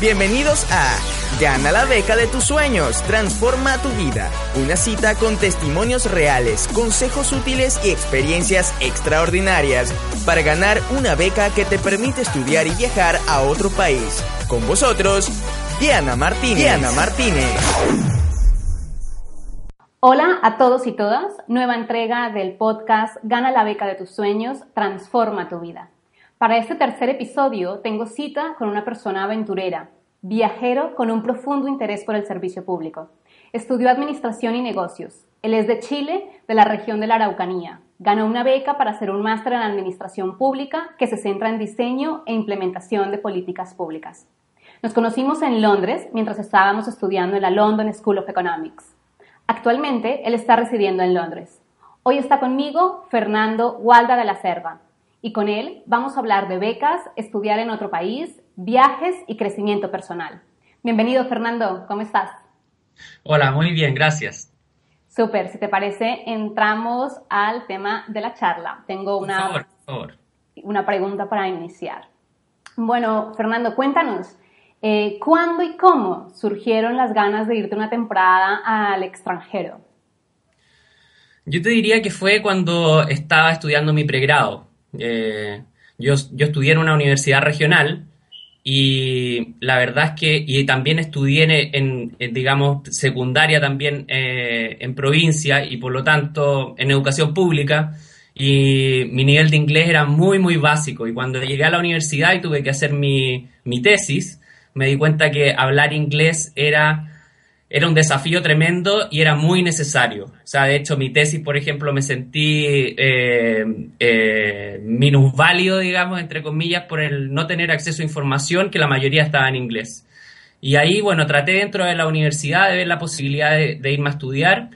Bienvenidos a Gana la beca de tus sueños, transforma tu vida. Una cita con testimonios reales, consejos útiles y experiencias extraordinarias para ganar una beca que te permite estudiar y viajar a otro país. Con vosotros, Diana Martínez. Diana Martínez. Hola a todos y todas, nueva entrega del podcast Gana la beca de tus sueños, transforma tu vida. Para este tercer episodio tengo cita con una persona aventurera, viajero con un profundo interés por el servicio público. Estudió Administración y Negocios. Él es de Chile, de la región de la Araucanía. Ganó una beca para hacer un máster en Administración Pública que se centra en diseño e implementación de políticas públicas. Nos conocimos en Londres mientras estábamos estudiando en la London School of Economics. Actualmente él está residiendo en Londres. Hoy está conmigo Fernando Walda de la Cerva, y con él vamos a hablar de becas, estudiar en otro país, viajes y crecimiento personal. Bienvenido, Fernando, ¿cómo estás? Hola, muy bien, gracias. Súper, si te parece, entramos al tema de la charla. Tengo una, una pregunta para iniciar. Bueno, Fernando, cuéntanos, eh, ¿cuándo y cómo surgieron las ganas de irte una temporada al extranjero? Yo te diría que fue cuando estaba estudiando mi pregrado. Eh, yo, yo estudié en una universidad regional y la verdad es que, y también estudié en, digamos, secundaria también eh, en provincia y por lo tanto en educación pública. Y mi nivel de inglés era muy, muy básico. Y cuando llegué a la universidad y tuve que hacer mi, mi tesis, me di cuenta que hablar inglés era era un desafío tremendo y era muy necesario. O sea, de hecho, mi tesis, por ejemplo, me sentí eh, eh, minusválido, digamos, entre comillas, por el no tener acceso a información, que la mayoría estaba en inglés. Y ahí, bueno, traté dentro de la universidad de ver la posibilidad de, irme a estudiar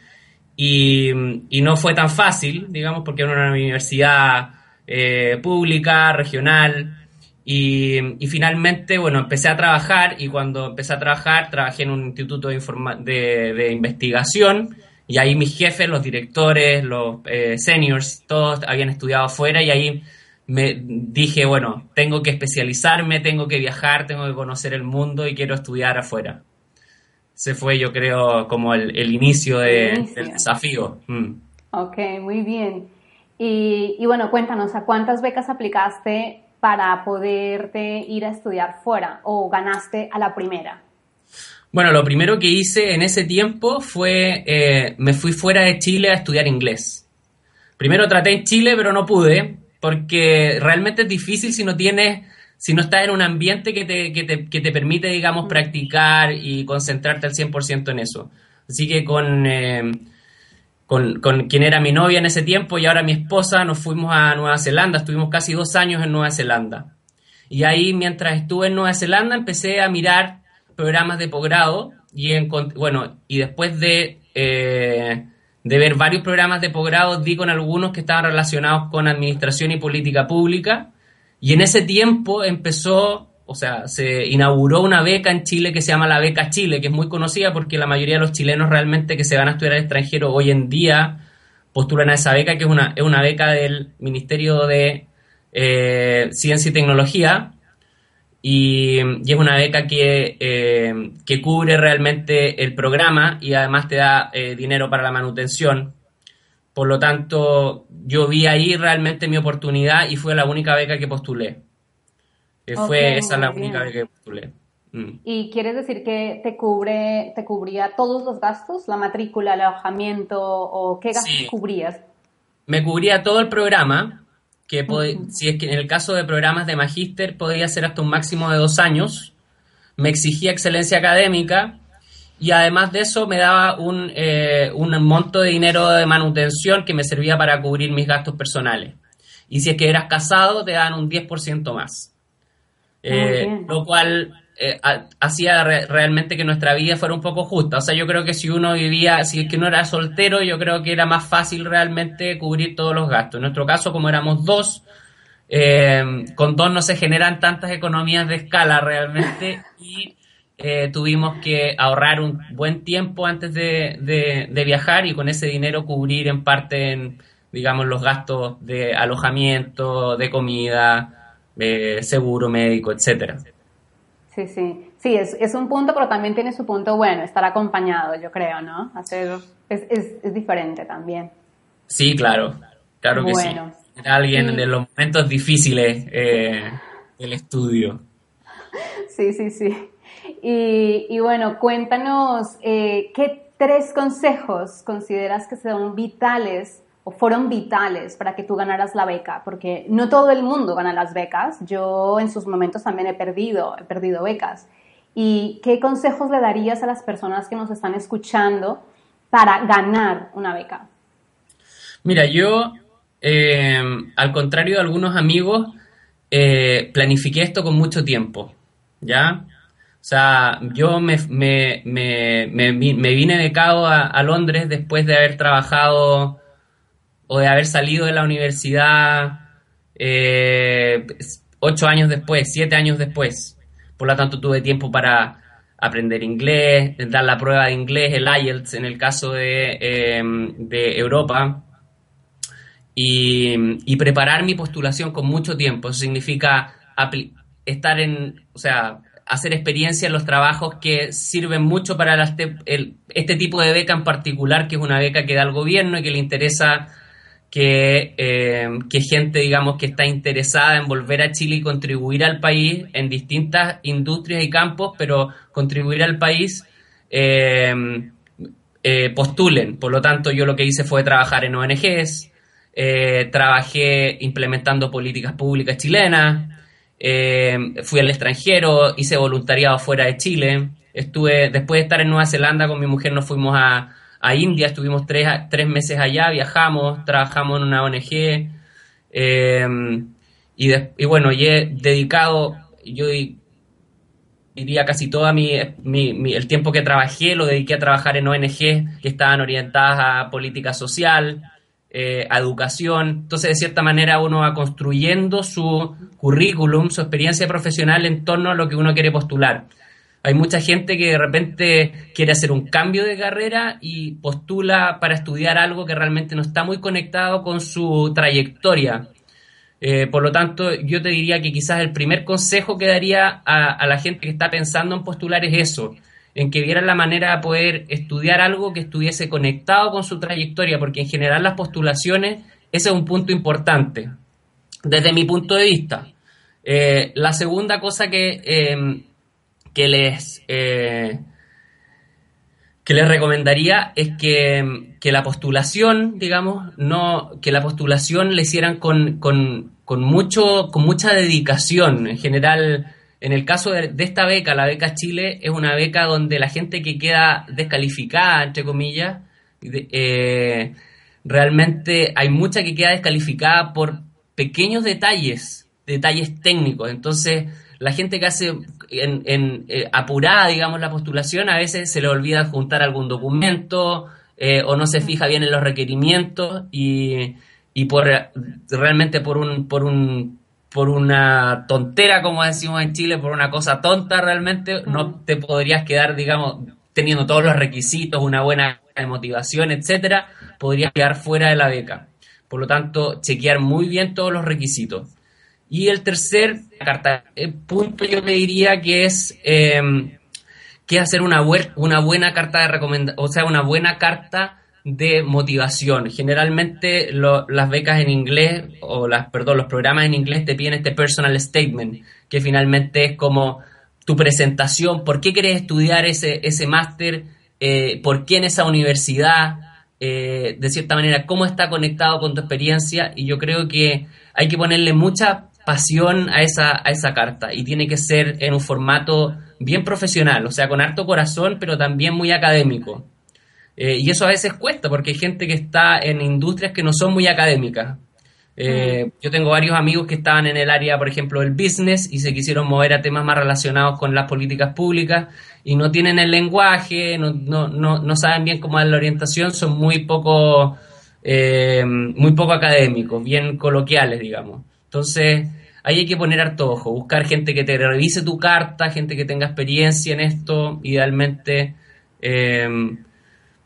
y, no fue tan fácil, digamos, porque era una universidad eh, pública, regional, y, finalmente, bueno, empecé a trabajar y cuando empecé a trabajar, trabajé en un instituto de, de, investigación y ahí mis jefes, los directores, los eh, seniors, todos habían estudiado afuera y ahí me dije, bueno, tengo que especializarme, tengo que viajar, tengo que conocer el mundo y quiero estudiar afuera. Ese fue, yo creo, como el, inicio, del desafío. Mm. Ok, muy bien. Y, y bueno, cuéntanos, ¿a cuántas becas aplicaste para poderte ir a estudiar fuera o ganaste a la primera? Bueno, lo primero que hice en ese tiempo fue, eh, me fui fuera de Chile a estudiar inglés. Primero traté en Chile, pero no pude, porque realmente es difícil si no tienes, si no estás en un ambiente que te, que te, que te permite, digamos, practicar y concentrarte al 100% en eso. Así que con, eh, con, quien era mi novia en ese tiempo y ahora mi esposa, nos fuimos a Nueva Zelanda, estuvimos casi dos años en Nueva Zelanda. Y ahí, mientras estuve en Nueva Zelanda, empecé a mirar programas de posgrado y, bueno, y después de, eh, de ver varios programas de posgrado, di con algunos que estaban relacionados con administración y política pública. Y en ese tiempo empezó o sea, se inauguró una beca en Chile que se llama la Beca Chile, que es muy conocida porque la mayoría de los chilenos realmente que se van a estudiar al extranjero hoy en día postulan a esa beca, que es una, es una beca del Ministerio de eh, Ciencia y Tecnología, y, es una beca que, eh, que, cubre realmente el programa y además te da eh, dinero para la manutención. Por lo tanto, yo vi ahí realmente mi oportunidad y fue la única beca que postulé fue esa la única vez que postulé. Mm. ¿Y quieres decir que te cubre, te cubría todos los gastos? ¿La matrícula, el alojamiento o qué gastos cubrías? Me cubría todo el programa, que si es que en el caso de programas de magíster podía ser hasta un máximo de dos años. Me exigía excelencia académica y además de eso me daba un, eh, un monto de dinero de manutención que me servía para cubrir mis gastos personales. y si es que eras casado te dan un 10% más. Eh, lo cual eh, hacía realmente que nuestra vida fuera un poco justa. O sea, yo creo que si uno vivía, si es que no era soltero, yo creo que era más fácil realmente cubrir todos los gastos. En nuestro caso, como éramos dos, eh, con dos no se generan tantas economías de escala realmente y eh, tuvimos que ahorrar un buen tiempo antes de, viajar y con ese dinero cubrir en parte, en, digamos, los gastos de alojamiento, de comida, seguro médico, etcétera. Sí, sí. Sí, es, es, un punto, pero también tiene su punto bueno, estar acompañado, yo creo, ¿no? Hacer, es, es, es diferente también. Sí, claro, claro que sí. Alguien en los momentos difíciles eh, del estudio. Sí, sí, sí. Y, y bueno, cuéntanos, eh, ¿qué tres consejos consideras que son vitales o fueron vitales para que tú ganaras la beca, porque no todo el mundo gana las becas. Yo en sus momentos también he perdido, he perdido becas. ¿Y qué consejos le darías a las personas que nos están escuchando para ganar una beca? Mira, yo, eh, al contrario de algunos amigos, eh, planifiqué esto con mucho tiempo, ¿ya? O sea, yo me, me, me, me vine becado a, a Londres después de haber trabajado o de haber salido de la universidad eh, ocho años después, siete años después. Por lo tanto, tuve tiempo para aprender inglés, dar la prueba de inglés, el IELTS en el caso de, em, Europa, y, preparar mi postulación con mucho tiempo. Eso significa estar en, o sea, hacer experiencia en los trabajos que sirven mucho para este tipo de beca en particular, que es una beca que da el gobierno y que le interesa eh, que, gente, digamos, que está interesada en volver a Chile y contribuir al país en distintas industrias y campos, pero contribuir al país, eh, eh, postulen. Por lo tanto, yo lo que hice fue trabajar en ONGs, trabajé implementando políticas públicas chilenas, fui al extranjero, hice voluntariado fuera de Chile, estuve, después de estar en Nueva Zelanda con mi mujer nos fuimos a a India, estuvimos tres, tres meses allá, viajamos, trabajamos en una ONG em, y, bueno, y he dedicado, yo diría casi todo mi, el tiempo que trabajé lo dediqué a trabajar en ONG que estaban orientadas a política social, eh, a educación. Entonces, de cierta manera, uno va construyendo su currículum, su experiencia profesional en torno a lo que uno quiere postular. Hay mucha gente que de repente quiere hacer un cambio de carrera y postula para estudiar algo que realmente no está muy conectado con su trayectoria. Eh, por lo tanto, yo te diría que quizás el primer consejo que daría a, la gente que está pensando en postular es eso, en que vieran la manera de poder estudiar algo que estuviese conectado con su trayectoria, porque en general las postulaciones, ese es un punto importante, desde mi punto de vista. Eh, la segunda cosa que eh, que les, eh, que les recomendaría es que, la postulación, digamos, no, que la postulación le hicieran con, con, con, mucho, con mucha dedicación. En general, en el caso de, esta beca, la beca Chile, es una beca donde la gente que queda descalificada, entre comillas, eh, realmente hay mucha que queda descalificada por pequeños detalles, detalles técnicos. Entonces, la gente que hace en, eh, apurada, digamos, la postulación, a veces se le olvida juntar algún documento eh, o no se fija bien en los requerimientos y, y por realmente por un, por un por una tontera, como decimos en Chile, por una cosa tonta realmente, no te podrías quedar, digamos, teniendo todos los requisitos, una buena motivación, etcétera, podrías quedar fuera de la beca. Por lo tanto, chequear muy bien todos los requisitos. Y el tercer eh, punto yo le diría que es em, que hacer una, una buena carta de recomendación, o sea, una buena carta de motivación. Generalmente las becas en inglés, o las, perdón, los programas en inglés te piden este personal statement, que finalmente es como tu presentación, por qué quieres estudiar ese, ese máster, eh, por qué en esa universidad, eh, de cierta manera, cómo está conectado con tu experiencia, y yo creo que hay que ponerle mucha pasión a esa, a esa carta y tiene que ser en un formato bien profesional, o sea, con harto corazón, pero también muy académico. Eh, y eso a veces cuesta porque hay gente que está en industrias que no son muy académicas. Eh, yo tengo varios amigos que estaban en el área, por ejemplo, del business y se quisieron mover a temas más relacionados con las políticas públicas y no tienen el lenguaje, no, no, no, saben bien cómo dar la orientación, son muy poco, eh, muy poco académicos, bien coloquiales, digamos. Entonces, ahí hay que poner harto ojo, buscar gente que te revise tu carta, gente que tenga experiencia en esto, idealmente. Eh,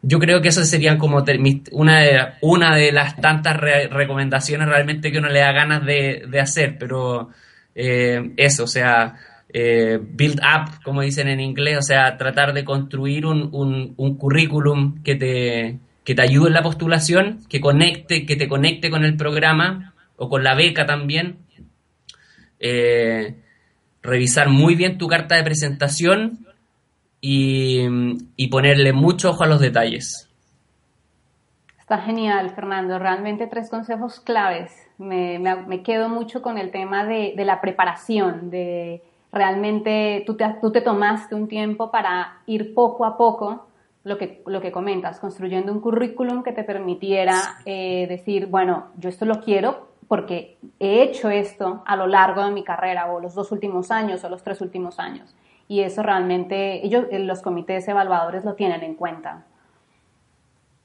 yo creo que eso serían como una de, una de las tantas recomendaciones realmente que uno le da ganas de, hacer, pero eh, eso, o sea, eh, build up, como dicen en inglés, o sea, tratar de construir un, un, currículum que te, que te ayude en la postulación, que conecte, que te conecte con el programa o con la beca también. Eh, revisar muy bien tu carta de presentación y, ponerle mucho ojo a los detalles. Está genial, Fernando. Realmente tres consejos claves. Me, quedo mucho con el tema de, la preparación, de realmente tú te, tú te, tomaste un tiempo para ir poco a poco, lo que, lo que comentas, construyendo un currículum que te permitiera eh, decir, bueno, yo esto lo quiero porque he hecho esto a lo largo de mi carrera o los dos últimos años o los tres últimos años y eso realmente ellos, eh, los comités evaluadores lo tienen en cuenta.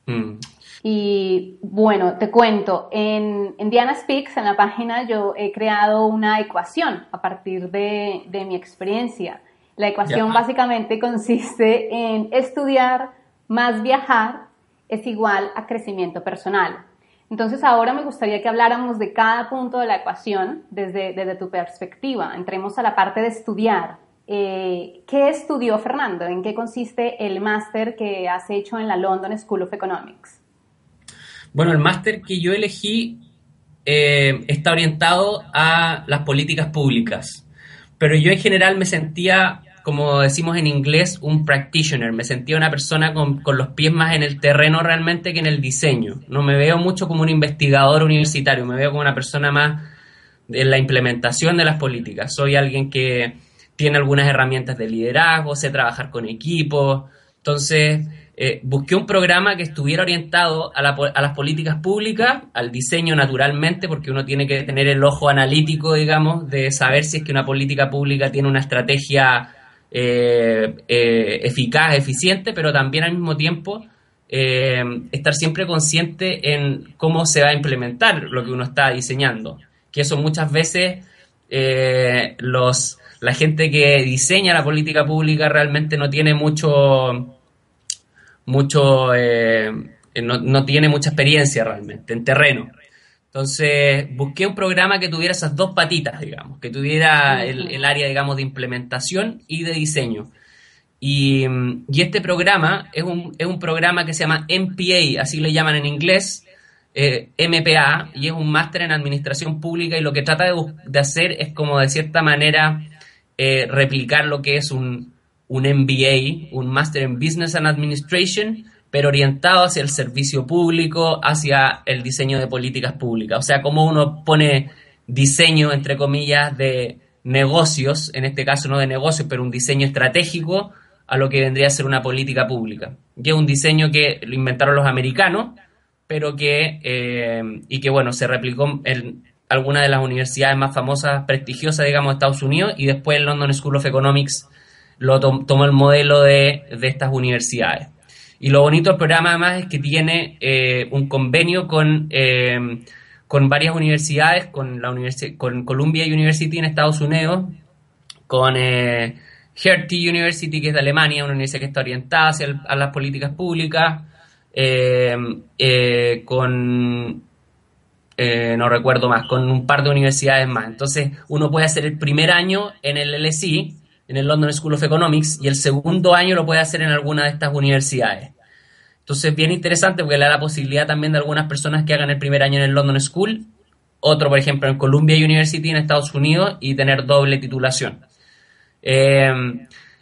Mm. Y bueno, te cuento, en, Diana Speaks, en la página, yo he creado una ecuación a partir de, mi experiencia. La ecuación básicamente consiste en estudiar más viajar es igual a crecimiento personal. Entonces ahora me gustaría que habláramos de cada punto de la ecuación desde, desde tu perspectiva. Entremos a la parte de estudiar. Eh, ¿Qué estudió Fernando? ¿En qué consiste el máster que has hecho en la London School of Economics? Bueno, el máster que yo elegí eh, está orientado a las políticas públicas, pero yo en general me sentía, como decimos en inglés, un practitioner, me sentía una persona con, con los pies más en el terreno realmente que en el diseño. No me veo mucho como un investigador universitario, me veo como una persona más en la implementación de las políticas. Soy alguien que tiene algunas herramientas de liderazgo, sé trabajar con equipos. Entonces, eh, busqué un programa que estuviera orientado a, las políticas públicas, al diseño naturalmente, porque uno tiene que tener el ojo analítico, digamos, de saber si es que una política pública tiene una estrategia eh, eh, eficaz, eficiente, pero también al mismo tiempo estar siempre consciente en cómo se va a implementar lo que uno está diseñando. Que eso muchas veces los la gente que diseña la política pública realmente no tiene mucho, mucho, eh, no, tiene mucha experiencia realmente en terreno. Entonces busqué un programa que tuviera esas dos patitas, digamos, que tuviera el, área, digamos, de implementación y de diseño. Y, este programa es un, es un, programa que se llama MPA, así le llaman en inglés, eh, MPA, y es un máster en administración pública y lo que trata de, de hacer es como de cierta manera eh, replicar lo que es un, un MBA, un Master in Business and Administration, pero orientado hacia el servicio público, hacia el diseño de políticas públicas. O sea, cómo uno pone diseño, entre comillas, de negocios, en este caso no de negocios, pero un diseño estratégico a lo que vendría a ser una política pública. Que es un diseño que lo inventaron los americanos, pero que, eh, y que bueno, se replicó en, alguna de las universidades más famosas, prestigiosas, digamos, de Estados Unidos, y después el London School of Economics lo tomó el modelo de, estas universidades. Y lo bonito del programa además es que tiene eh, un convenio con, eh, con varias universidades, con, la con Columbia University en Estados Unidos, con eh, Hertie University, que es de Alemania, una universidad que está orientada hacia las políticas públicas, con eh, no recuerdo más, con un par de universidades más. Entonces, uno puede hacer el primer año en el LSE, en el London School of Economics, y el segundo año lo puede hacer en alguna de estas universidades. Entonces, bien interesante porque le da la posibilidad también de algunas personas que hagan el primer año en el London School, otro, por ejemplo, en Columbia University en Estados Unidos y tener doble titulación. Eh,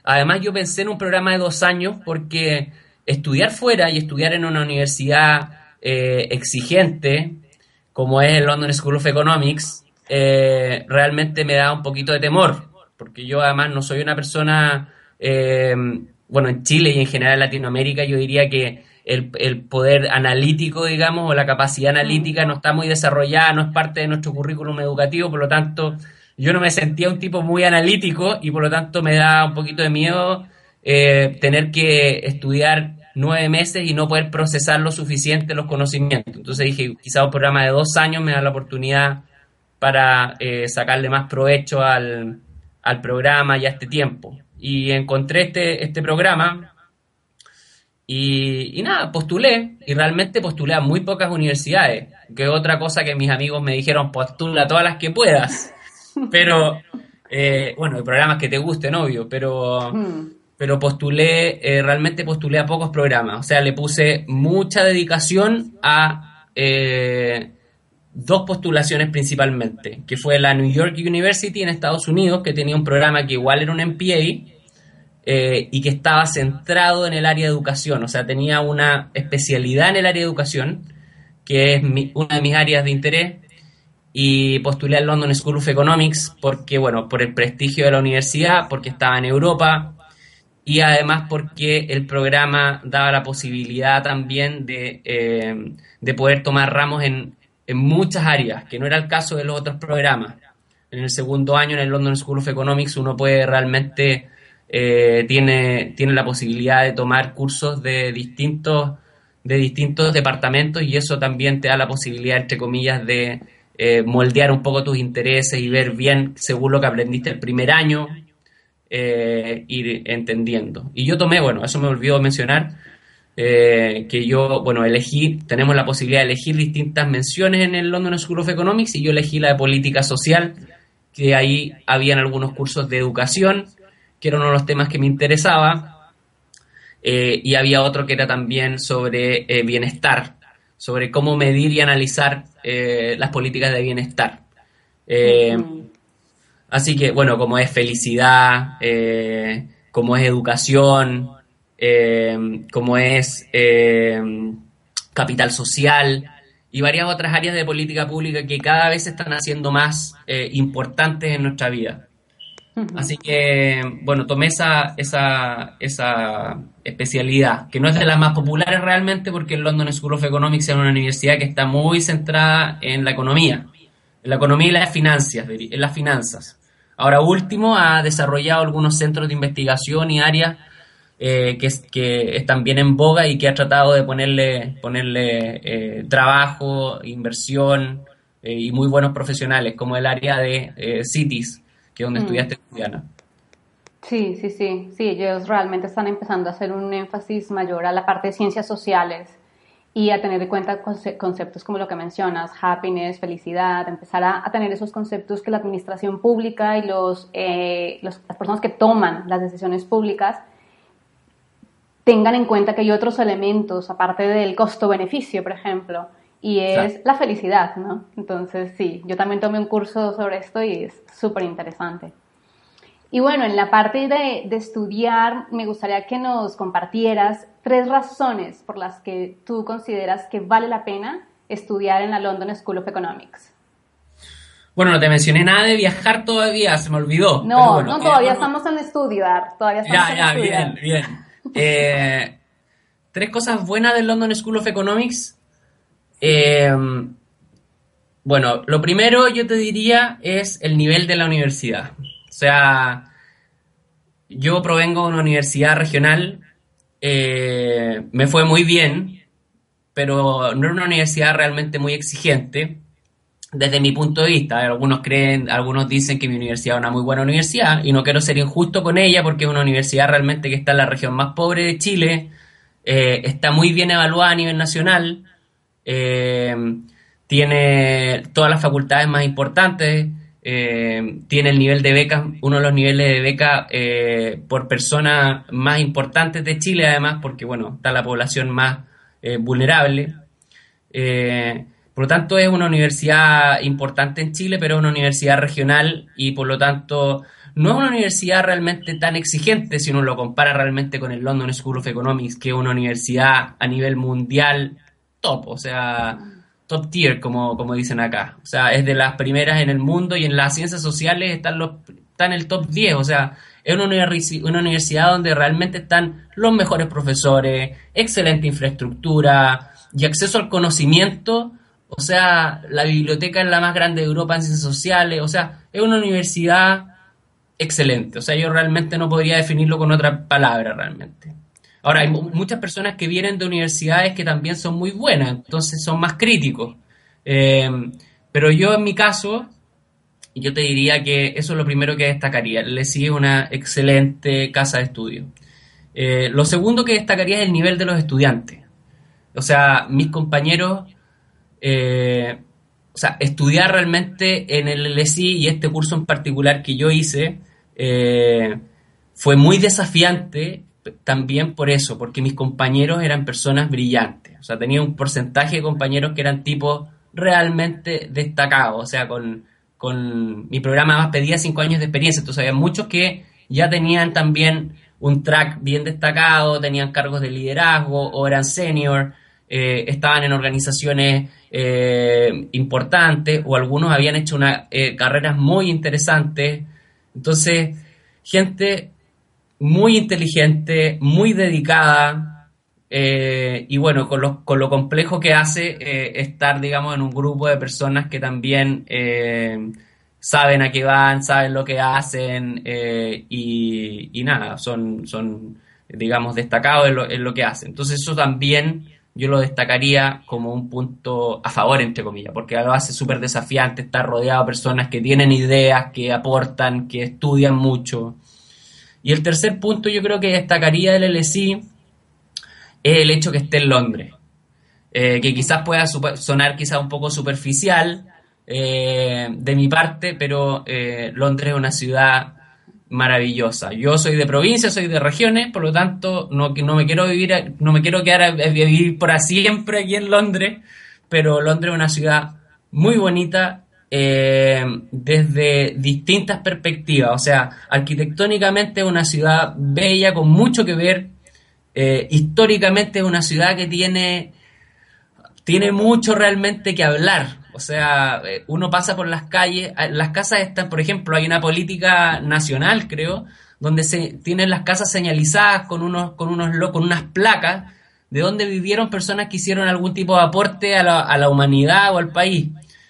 además, yo pensé en un programa de dos años porque estudiar fuera y estudiar en una universidad eh, exigente, como es el London School of Economics, eh, realmente me da un poquito de temor, porque yo además no soy una persona, eh, bueno, en Chile y en general en Latinoamérica yo diría que el, poder analítico, digamos, o la capacidad analítica no está muy desarrollada, no es parte de nuestro currículum educativo, por lo tanto, yo no me sentía un tipo muy analítico y por lo tanto me da un poquito de miedo eh, tener que estudiar nueve meses y no poder procesar lo suficiente los conocimientos. Entonces dije, quizá un programa de dos años me da la oportunidad para eh, sacarle más provecho al, al, programa y a este tiempo. Y encontré este, este programa y, nada, postulé y realmente postulé a muy pocas universidades, que otra cosa que mis amigos me dijeron, postula todas las que puedas. Pero, eh, bueno, programas que te gusten, obvio, pero... Hmm pero postulé, eh, realmente postulé a pocos programas. O sea, le puse mucha dedicación a eh, dos postulaciones principalmente, que fue la New York University en Estados Unidos, que tenía un programa que igual era un MPA eh, y que estaba centrado en el área de educación. O sea, tenía una especialidad en el área de educación, que es una de mis áreas de interés. Y postulé al London School of Economics porque, bueno, por el prestigio de la universidad, porque estaba en Europa, y además porque el programa daba la posibilidad también de, eh, de poder tomar ramos en, en, muchas áreas, que no era el caso de los otros programas. En el segundo año en el London School of Economics uno puede realmente, eh, tiene, tiene la posibilidad de tomar cursos de distintos, de distintos departamentos y eso también te da la posibilidad, entre comillas, de eh, moldear un poco tus intereses y ver bien según lo que aprendiste el primer año eh, ir entendiendo. Y yo tomé, bueno, eso me olvidó mencionar, eh, que yo, bueno, elegí, tenemos la posibilidad de elegir distintas menciones en el London School of Economics y yo elegí la de política social, que ahí habían algunos cursos de educación, que era uno de los temas que me interesaba, eh, y había otro que era también sobre bienestar, sobre cómo medir y analizar las políticas de bienestar. Así que, bueno, como es felicidad, eh, como es educación, eh, como es eh, capital social y varias otras áreas de política pública que cada vez se están haciendo más importantes en nuestra vida. Así que, bueno, tomé esa, esa, esa especialidad, que no es de las más populares realmente, porque el London School of Economics es una universidad que está muy centrada en la economía, en la economía y las finanzas, en las finanzas. Ahora último, ha desarrollado algunos centros de investigación y áreas eh, que, están bien en boga y que ha tratado de ponerle, ponerle eh, trabajo, inversión eh, y muy buenos profesionales, como el área de CITIS, que es donde mm. estudiaste, Juliana. Sí, sí, sí, sí, ellos realmente están empezando a hacer un énfasis mayor a la parte de ciencias sociales y a tener en cuenta conceptos como lo que mencionas, happiness, felicidad, empezar a, tener esos conceptos que la administración pública y los, eh, las personas que toman las decisiones públicas tengan en cuenta que hay otros elementos, aparte del costo-beneficio, por ejemplo, y es la felicidad, ¿no? Entonces, sí, yo también tomé un curso sobre esto y es súper interesante. Y bueno, en la parte de, de, estudiar, me gustaría que nos compartieras tres razones por las que tú consideras que vale la pena estudiar en la London School of Economics. Bueno, no te mencioné nada de viajar todavía, se me olvidó. No, no, todavía estamos en estudiar, todavía estamos ya, ya, bien, bien. Eh, tres cosas buenas del London School of Economics. Eh, bueno, lo primero yo te diría es el nivel de la universidad. O sea, yo provengo de una universidad regional, eh, me fue muy bien, pero no era una universidad realmente muy exigente desde mi punto de vista. Algunos creen, algunos dicen que mi universidad es una muy buena universidad y no quiero ser injusto con ella porque es una universidad realmente que está en la región más pobre de Chile, eh, está muy bien evaluada a nivel nacional, eh, tiene todas las facultades más importantes, eh, tiene el nivel de becas, uno de los niveles de beca por persona más importantes de Chile, además, porque bueno, está la población más vulnerable. Por lo tanto, es una universidad importante en Chile, pero es una universidad regional y por lo tanto no es una universidad realmente tan exigente si uno lo compara realmente con el London School of Economics, que es una universidad a nivel mundial top, o sea top tier, como, como dicen acá. O sea, es de las primeras en el mundo y en las ciencias sociales están los, está en el top 10. O sea, es una, una universidad donde realmente están los mejores profesores, excelente infraestructura y acceso al conocimiento. O sea, la biblioteca es la más grande de Europa en ciencias sociales. O sea, es una universidad excelente. O sea, yo realmente no podría definirlo con otra palabra realmente. Ahora, hay muchas personas que vienen de universidades que también son muy buenas, entonces son más críticos. Eh, pero yo en mi caso, yo te diría que eso es lo primero que destacaría. Le sigue una excelente casa de estudio. Eh, lo segundo que destacaría es el nivel de los estudiantes. O sea, mis compañeros, eh, o sea, estudiar realmente en el LSI y este curso en particular que yo hice, fue muy desafiante también por eso, porque mis compañeros eran personas brillantes. O sea, tenía un porcentaje de compañeros que eran tipos realmente destacados. O sea, con, mi programa más pedía cinco años de experiencia. Entonces, había muchos que ya tenían también un track bien destacado, tenían cargos de liderazgo o eran senior, eh, estaban en organizaciones eh, importantes o algunos habían hecho una, eh, carreras muy interesantes. Entonces, gente muy inteligente, muy dedicada, eh, y bueno, con lo, con lo, complejo que hace eh, estar, digamos, en un grupo de personas que también saben a qué van, saben lo que hacen, y, y, nada, son, son digamos, destacados en lo, en lo que hacen. Entonces eso también yo lo destacaría como un punto a favor, entre comillas, porque lo hace súper desafiante estar rodeado de personas que tienen ideas, que aportan, que estudian mucho. Y el tercer punto yo creo que destacaría del LSI es el hecho que esté en Londres, eh, que quizás pueda sonar quizás un poco superficial eh, de mi parte, pero eh, Londres es una ciudad maravillosa. Yo soy de provincia, soy de regiones, por lo tanto no, no me quiero vivir, no me quiero quedar a, vivir por siempre aquí en Londres, pero Londres es una ciudad muy bonita eh, desde distintas perspectivas. O sea, arquitectónicamente es una ciudad bella, con mucho que ver. Eh, históricamente es una ciudad que tiene, tiene mucho realmente que hablar. O sea, eh, uno pasa por las calles, las casas están, por ejemplo, hay una política nacional, creo, donde se tienen las casas señalizadas con unos, con unos con unas placas de donde vivieron personas que hicieron algún tipo de aporte a la, a la humanidad o al país.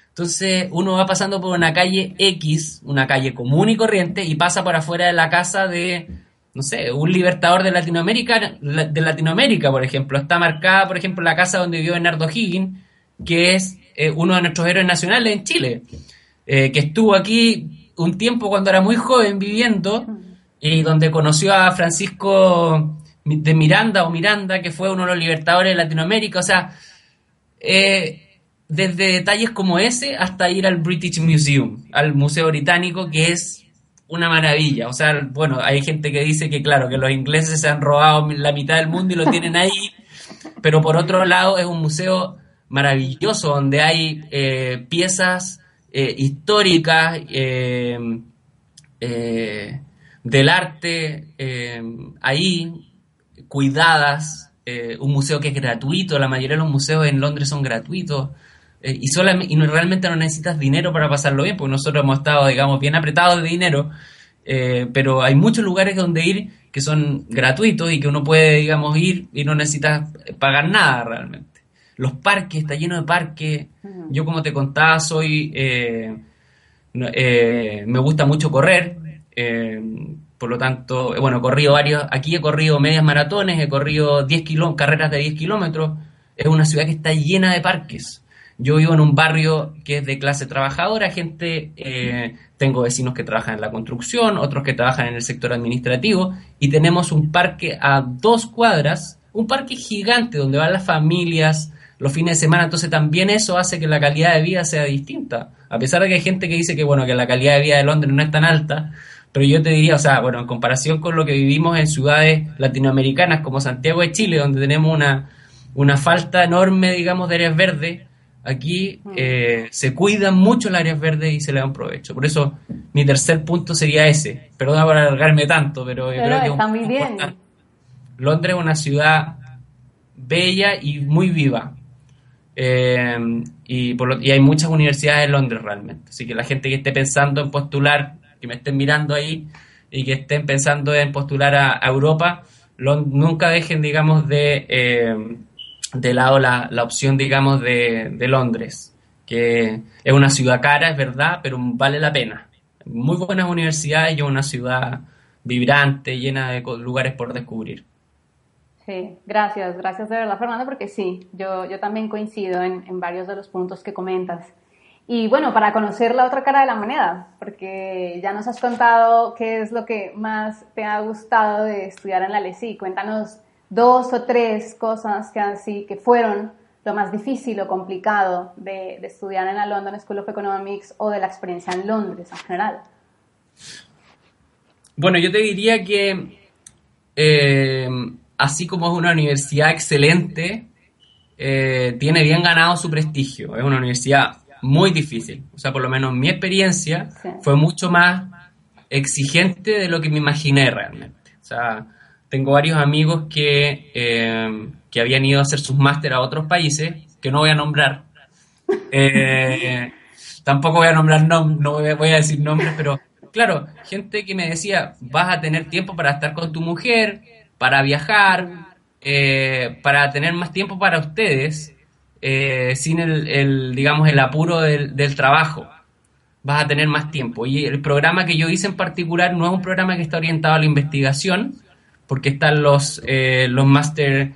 Entonces uno va pasando por una calle X, una calle común y corriente, y pasa por afuera de la casa de, no sé, un libertador de Latinoamérica, de Latinoamérica, por ejemplo. Está marcada, por ejemplo, la casa donde vivió Bernardo Higgins, que es eh, uno de nuestros héroes nacionales en Chile, eh, que estuvo aquí un tiempo cuando era muy joven viviendo y donde conoció a Francisco de Miranda o Miranda, que fue uno de los libertadores de Latinoamérica. O sea, eh, desde detalles como ese hasta ir al British Museum, al Museo Británico, que es una maravilla. O sea, bueno, hay gente que dice que, claro, que los ingleses se han robado la mitad del mundo y lo tienen ahí, pero por otro lado es un museo maravilloso donde hay eh, piezas eh, históricas eh, del arte ahí, cuidadas. un museo que es gratuito, la mayoría de los museos en Londres son gratuitos. Eh, y, solamente, y realmente no necesitas dinero para pasarlo bien, porque nosotros hemos estado, digamos, bien apretados de dinero, eh, pero hay muchos lugares donde ir que son gratuitos y que uno puede, digamos, ir y no necesitas pagar nada realmente. Los parques, está lleno de parques. Yo, como te contaba, soy. Eh, me gusta mucho correr. por lo tanto, bueno, he corrido varios. Aquí he corrido medias maratones, he corrido 10 carreras de 10 kilómetros. Es una ciudad que está llena de parques. Yo vivo en un barrio que es de clase trabajadora, gente, eh, tengo vecinos que trabajan en la construcción, otros que trabajan en el sector administrativo, y tenemos un parque a dos cuadras, un parque gigante donde van las familias los fines de semana, entonces también eso hace que la calidad de vida sea distinta. A pesar de que hay gente que dice que bueno, que la calidad de vida de Londres no es tan alta, pero yo te diría, o sea, bueno, en comparación con lo que vivimos en ciudades latinoamericanas como Santiago de Chile, donde tenemos una, una falta enorme, digamos, de áreas verdes, Aquí mm. eh, se cuidan mucho las áreas verdes y se le dan provecho. Por eso mi tercer punto sería ese. Perdona por alargarme tanto, pero, yo creo que está muy bien. Londres es una ciudad bella y muy viva. Eh, y, por y hay muchas universidades en Londres realmente. Así que la gente que esté pensando en postular, que me estén mirando ahí, y que estén pensando en postular a, Europa, nunca dejen, digamos, de, eh, de lado la, la, opción, digamos, de, de Londres, que es una ciudad cara, es verdad, pero vale la pena. Muy buenas universidades y una ciudad vibrante, llena de lugares por descubrir. Sí, gracias, gracias de verdad Fernando, porque sí, yo, yo también coincido en, en varios de los puntos que comentas. Y bueno, para conocer la otra cara de la moneda, porque ya nos has contado qué es lo que más te ha gustado de estudiar en la LESI. Cuéntanos dos o tres cosas que, así, que fueron lo más difícil o complicado de, de, estudiar en la London School of Economics o de la experiencia en Londres en general. Bueno, yo te diría que eh, así como es una universidad excelente, eh, tiene bien ganado su prestigio. Es una universidad muy difícil. O sea, por lo menos mi experiencia fue mucho más exigente de lo que me imaginé realmente. O sea, tengo varios amigos que, eh, que habían ido a hacer sus máster a otros países, que no voy a nombrar. Eh, tampoco voy a nombrar, no, no voy a decir nombres, pero claro, gente que me decía, vas a tener tiempo para estar con tu mujer, para viajar, eh, para tener más tiempo para ustedes, eh, sin el, digamos, el apuro del, trabajo. Vas a tener más tiempo. Y el programa que yo hice en particular no es un programa que está orientado a la investigación, porque están los, eh, los máster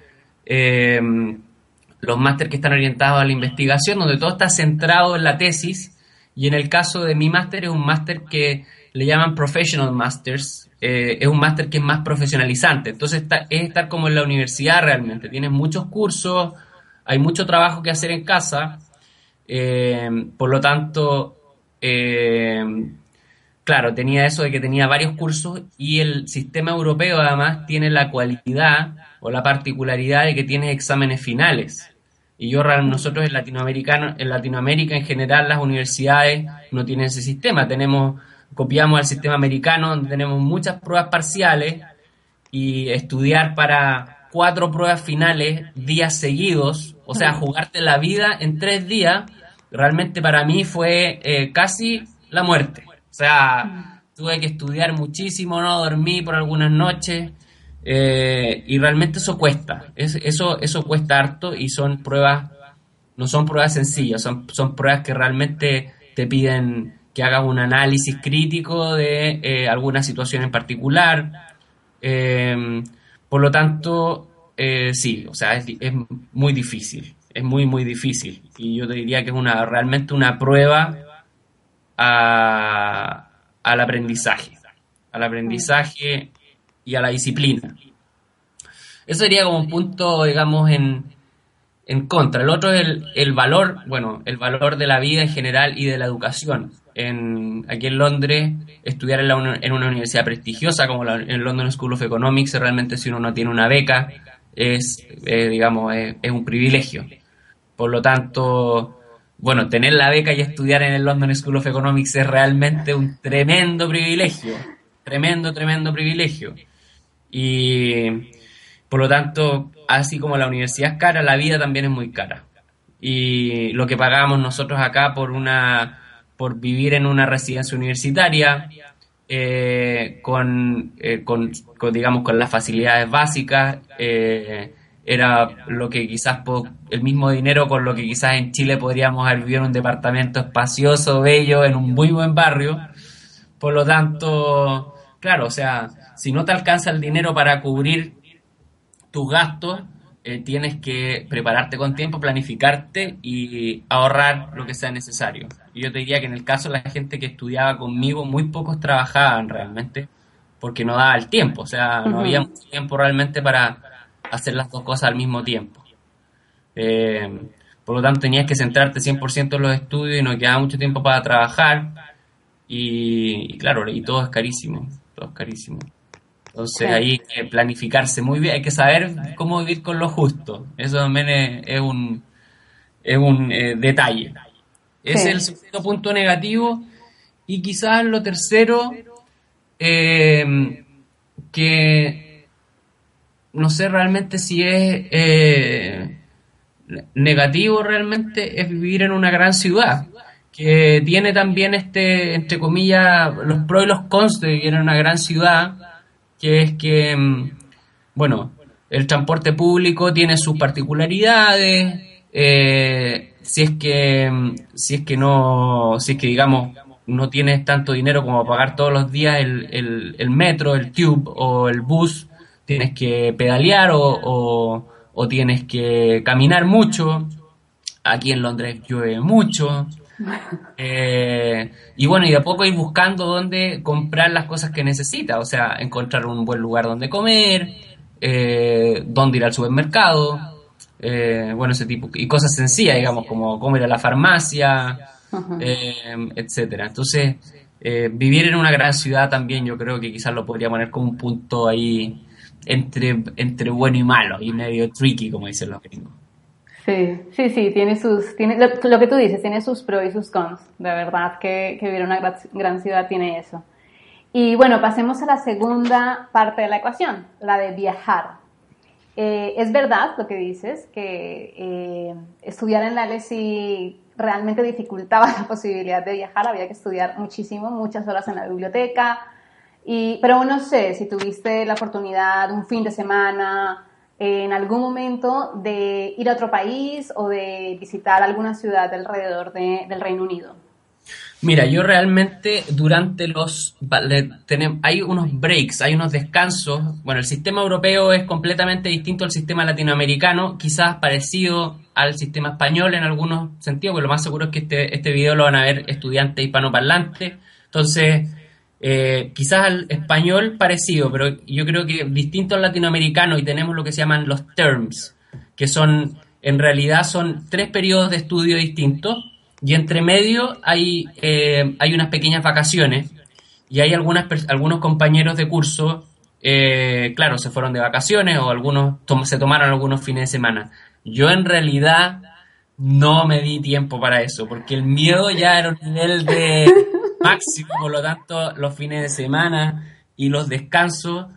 los máster que están orientados a la investigación, donde todo está centrado en la tesis. Y en el caso de mi máster es un máster que le llaman Professional Masters, eh, es un máster que es más profesionalizante. Entonces es estar como en la universidad realmente. Tienes muchos cursos, hay mucho trabajo que hacer en casa. Eh, por lo tanto, eh, claro, tenía eso de que tenía varios cursos y el sistema europeo además tiene la cualidad o la particularidad de que tiene exámenes finales. Y yo, nosotros en, Latinoamericano, en Latinoamérica en general las universidades no tienen ese sistema. Tenemos copiamos al sistema americano donde tenemos muchas pruebas parciales y estudiar para cuatro pruebas finales días seguidos, o sea, jugarte la vida en tres días, realmente para mí fue eh, casi la muerte. O sea, tuve que estudiar muchísimo, no dormí por algunas noches eh, y realmente eso cuesta, eso, eso cuesta harto y son pruebas, no son pruebas sencillas, son, son pruebas que realmente te piden que hagas un análisis crítico de eh, alguna situación en particular. Eh, por lo tanto, eh, sí, o sea, es, muy difícil, es muy, muy difícil. Y yo te diría que es una, realmente una prueba al aprendizaje, al aprendizaje y a la disciplina. Eso sería como un punto, digamos, en, en contra. El otro es el, el, valor, bueno, el valor de la vida en general y de la educación en, aquí en Londres, estudiar en, una universidad prestigiosa como la, en London School of Economics, realmente si uno no tiene una beca, es, eh, digamos, es, un privilegio. Por lo tanto, bueno, tener la beca y estudiar en el London School of Economics es realmente un tremendo privilegio, tremendo, tremendo privilegio. Y por lo tanto, así como la universidad es cara, la vida también es muy cara. Y lo que pagamos nosotros acá por una por vivir en una residencia universitaria, eh, con, eh, con, digamos, con las facilidades básicas, eh, era lo que quizás el mismo dinero con lo que quizás en Chile podríamos haber vivido en un departamento espacioso, bello, en un muy buen barrio. Por lo tanto, claro, o sea, si no te alcanza el dinero para cubrir tus gastos, tienes que prepararte con tiempo, planificarte y ahorrar lo que sea necesario. Y yo te diría que en el caso de la gente que estudiaba conmigo, muy pocos trabajaban realmente porque no daba el tiempo, o sea, no había mucho tiempo realmente para hacer las dos cosas al mismo tiempo. Eh, por lo tanto, tenías que centrarte 100% en los estudios y no quedaba mucho tiempo para trabajar. Y, claro, y todo es carísimo, todo es carísimo. Entonces ahí hay que planificarse muy bien, hay que saber cómo vivir con lo justo. Eso también es, un, es un eh, detalle. Es el segundo punto negativo. Y quizás lo tercero, eh, que no sé realmente si es eh, negativo realmente, es vivir en una gran ciudad. que tiene también este, entre comillas, los pros y los cons de vivir en una gran ciudad, que es que, mm, bueno, el transporte público tiene sus particularidades, eh, si es que, mm, si es que no, si es que digamos, no tienes tanto dinero como pagar todos los días el, el, metro, el tube o el bus, tienes que pedalear o, o tienes que caminar mucho. Aquí en Londres llueve mucho. Eh, y bueno, y de a poco ir buscando dónde comprar las cosas que necesita, o sea, encontrar un buen lugar donde comer, eh, dónde ir al supermercado, eh, bueno, ese tipo, y cosas sencillas, digamos, como cómo ir a la farmacia, etcétera. Entonces, vivir en una gran ciudad también yo creo que quizás lo podría poner como un punto ahí entre, entre bueno y malo, y medio tricky, como dicen los gringos. Sí, sí, sí, tiene sus, tiene, lo, que tú dices, tiene sus pros y sus cons. De verdad que, que vivir en una gran, ciudad tiene eso. Y bueno, pasemos a la segunda parte de la ecuación, la de viajar. Eh, es verdad lo que dices, que eh, estudiar en la LSI realmente dificultaba la posibilidad de viajar, había que estudiar muchísimo, muchas horas en la biblioteca, y, pero no sé si tuviste la oportunidad un fin de semana en algún momento de ir a otro país o de visitar alguna ciudad alrededor del Reino Unido? Mira, yo realmente durante los... hay unos breaks, hay unos descansos. Bueno, el sistema europeo es completamente distinto al sistema latinoamericano, quizás parecido al sistema español en algunos sentidos, pero lo más seguro es que este, este video lo van a ver estudiantes hispanoparlantes. Entonces, eh, quizás al español parecido, pero yo creo que distinto al latinoamericano y tenemos lo que se llaman los terms, que son, en realidad son tres periodos de estudio distintos y entre medio hay, eh, hay unas pequeñas vacaciones y hay algunas, algunos compañeros de curso, eh, claro, se fueron de vacaciones o algunos se tomaron algunos fines de semana. Yo en realidad no me di tiempo para eso, porque el miedo ya era un nivel de máximo, por lo tanto, los fines de semana y los descansos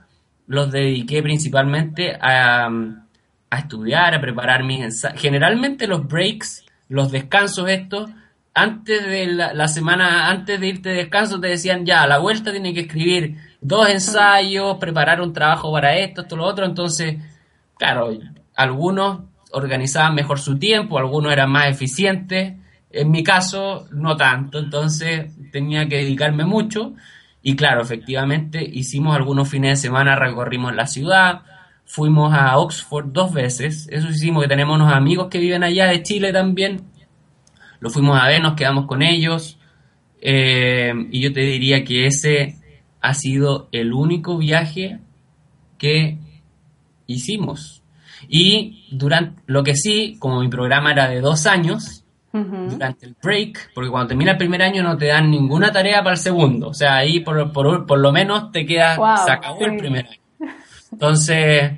los dediqué principalmente a, estudiar, a preparar mis ensayos. Generalmente los breaks, los descansos estos, antes de la, semana, antes de irte de descanso, te decían ya, a la vuelta tiene que escribir dos ensayos, preparar un trabajo para esto, esto, lo otro. Entonces, claro, algunos organizaban mejor su tiempo, algunos eran más eficientes en mi caso, no tanto, entonces tenía que dedicarme mucho. Y claro, efectivamente hicimos algunos fines de semana, recorrimos la ciudad, fuimos a Oxford dos veces, eso hicimos, que tenemos unos amigos que viven allá de Chile también, lo fuimos a ver, nos quedamos con ellos, eh, y yo te diría que ese ha sido el único viaje que hicimos. Y durante lo que sí, como mi programa era de dos años, durante el break, porque cuando termina el primer año no te dan ninguna tarea para el segundo. O sea, ahí por, por, lo menos te queda, se acabó el primer año. Entonces,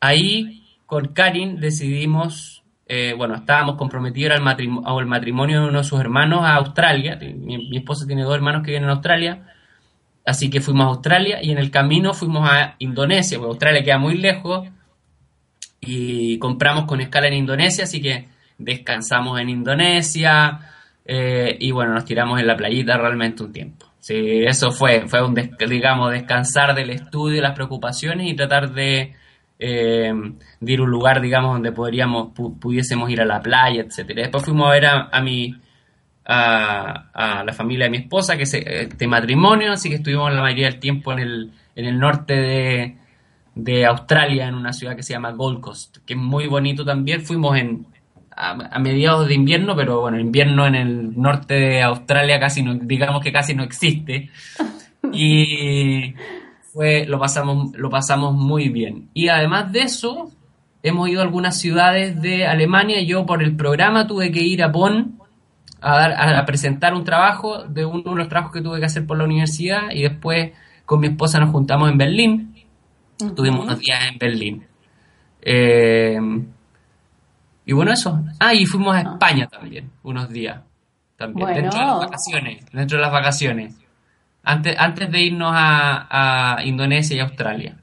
ahí con Karin decidimos, eh, bueno, estábamos comprometidos al, matrimonio, al matrimonio de uno de sus hermanos a Australia. Mi, mi esposa tiene dos hermanos que viven en Australia. Así que fuimos a Australia y en el camino fuimos a Indonesia, porque Australia queda muy lejos y compramos con escala en Indonesia, así que descansamos en Indonesia eh, y bueno, nos tiramos en la playita realmente un tiempo. Sí, eso fue, fue un, digamos, descansar del estudio, las preocupaciones y tratar de, eh, ir a un lugar, digamos, donde podríamos, pudiésemos ir a la playa, etcétera. Después fuimos a ver a, mi, a, la familia de mi esposa, que es eh, de matrimonio, así que estuvimos la mayoría del tiempo en el, en el norte de, de Australia, en una ciudad que se llama Gold Coast, que es muy bonito también. Fuimos en, a, mediados de invierno, pero bueno, invierno en el norte de Australia casi no, digamos que casi no existe. Y fue, lo pasamos, lo pasamos muy bien. Y además de eso, hemos ido a algunas ciudades de Alemania. Yo por el programa tuve que ir a Bonn a, dar, a presentar un trabajo de uno de los trabajos que tuve que hacer por la universidad y después con mi esposa nos juntamos en Berlín. Tuvimos unos días en Berlín. Eh, y bueno, eso. Ah, y fuimos a ah. España también, unos días. También, dentro de las vacaciones. Dentro de las vacaciones. Antes, antes de irnos a, Indonesia y Australia.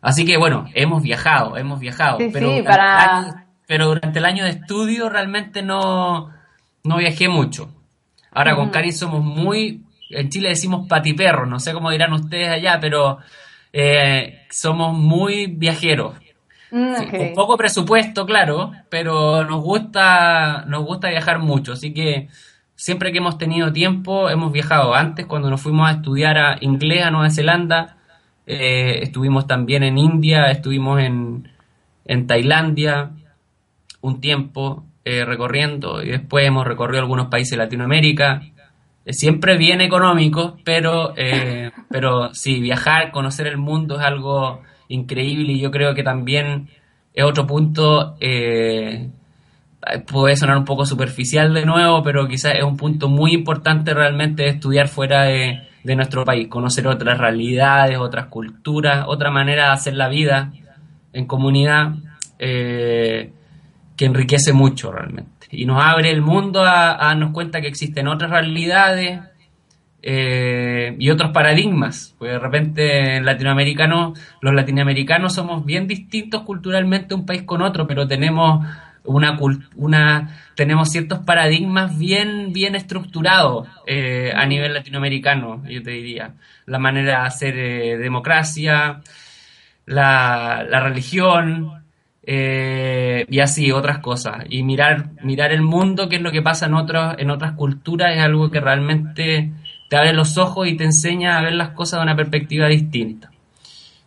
Así que bueno, hemos viajado, hemos viajado. pero, sí, para... pero durante el año de estudio realmente no, no viajé mucho. Ahora con Cari somos muy, en Chile decimos patiperros, no sé cómo dirán ustedes allá, pero eh, somos muy viajeros. Mm, con poco presupuesto, claro, pero nos gusta, nos gusta viajar mucho, así que siempre que hemos tenido tiempo hemos viajado. Antes, cuando nos fuimos a estudiar a inglés a Nueva Zelanda, eh, estuvimos también en India, estuvimos en, en Tailandia un tiempo eh, recorriendo y después hemos recorrido algunos países de Latinoamérica. Eh, siempre bien económico, pero, pero sí, viajar, conocer el mundo es algo increíble y yo creo que también es otro punto, eh, puede sonar un poco superficial de nuevo, pero quizás es un punto muy importante realmente de estudiar fuera de, nuestro país, conocer otras realidades, otras culturas, otra manera de hacer la vida en comunidad eh, que enriquece mucho realmente. Y nos abre el mundo a darnos cuenta que existen otras realidades, eh, y otros paradigmas. Pues de repente en latinoamericano, los latinoamericanos somos bien distintos culturalmente un país con otro, pero tenemos una, una tenemos ciertos paradigmas bien, bien estructurados eh, a nivel latinoamericano, yo te diría. La manera de hacer eh, democracia, la, la religión, y así otras cosas y mirar mirar el mundo qué es lo que pasa en otras en otras culturas es algo que realmente te abre los ojos y te enseña a ver las cosas de una perspectiva distinta.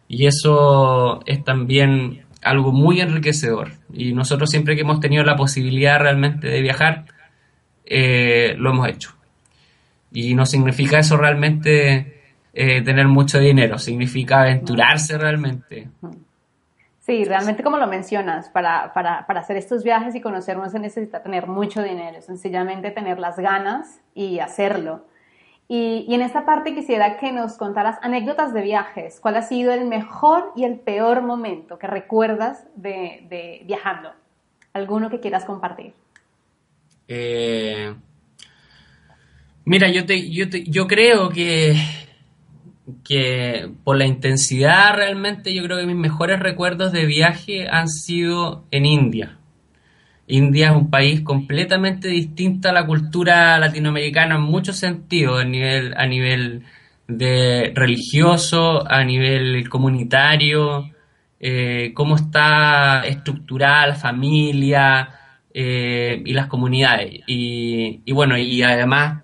Y eso es también algo muy enriquecedor. Y nosotros siempre que hemos tenido la posibilidad realmente de viajar, eh, lo hemos hecho. Y no significa eso realmente eh, tener mucho dinero, significa aventurarse realmente. Sí, realmente como lo mencionas, para, para, para hacer estos viajes y conocer no se necesita tener mucho dinero, sencillamente tener las ganas y hacerlo. Y, en esta parte quisiera que nos contaras anécdotas de viajes. ¿Cuál ha sido el mejor y el peor momento que recuerdas de, viajando? ¿Alguno que quieras compartir? Eh, mira, yo, te, yo, yo creo que, que por la intensidad realmente, yo creo que mis mejores recuerdos de viaje han sido en India. India es un país completamente distinto a la cultura latinoamericana en muchos sentidos, a nivel, a nivel de religioso, a nivel comunitario, eh, cómo está estructurada la familia eh, y las comunidades. Y, bueno, y además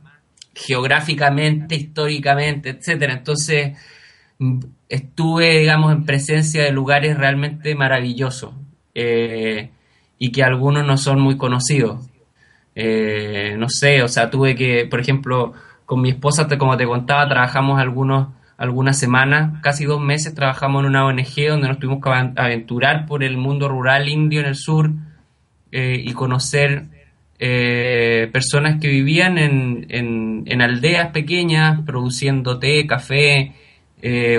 geográficamente, históricamente, etcétera. Entonces estuve, digamos, en presencia de lugares realmente maravillosos. Eh, y que algunos no son muy conocidos. Eh, no sé, o sea, tuve que, por ejemplo, con mi esposa, como te contaba, trabajamos algunos, algunas semanas, casi dos meses, trabajamos en una ONG donde nos tuvimos que aventurar por el mundo rural indio en el sur eh, y conocer eh, personas que vivían en, en, aldeas pequeñas produciendo té, café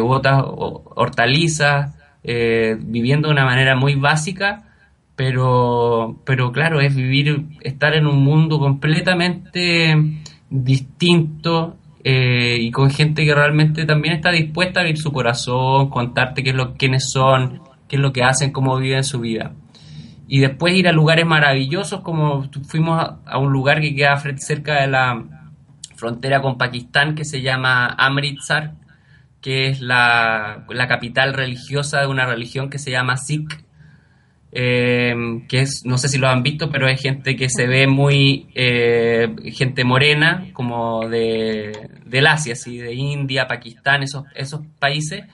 u otras hortalizas, viviendo de una manera muy básica pero, pero claro, es vivir, estar en un mundo completamente distinto eh, y con gente que realmente también está dispuesta a abrir su corazón, contarte qué es lo, quiénes son, qué es lo que hacen, cómo viven su vida. Y después ir a lugares maravillosos, como fuimos a, un lugar que queda cerca de la frontera con Pakistán, que se llama Amritsar, que es la, la capital religiosa de una religión que se llama Sikh eh, que es, no sé si lo han visto, pero es gente que se ve muy, eh, gente morena, como de, del Asia, así, de India, Pakistán, esos, esos países,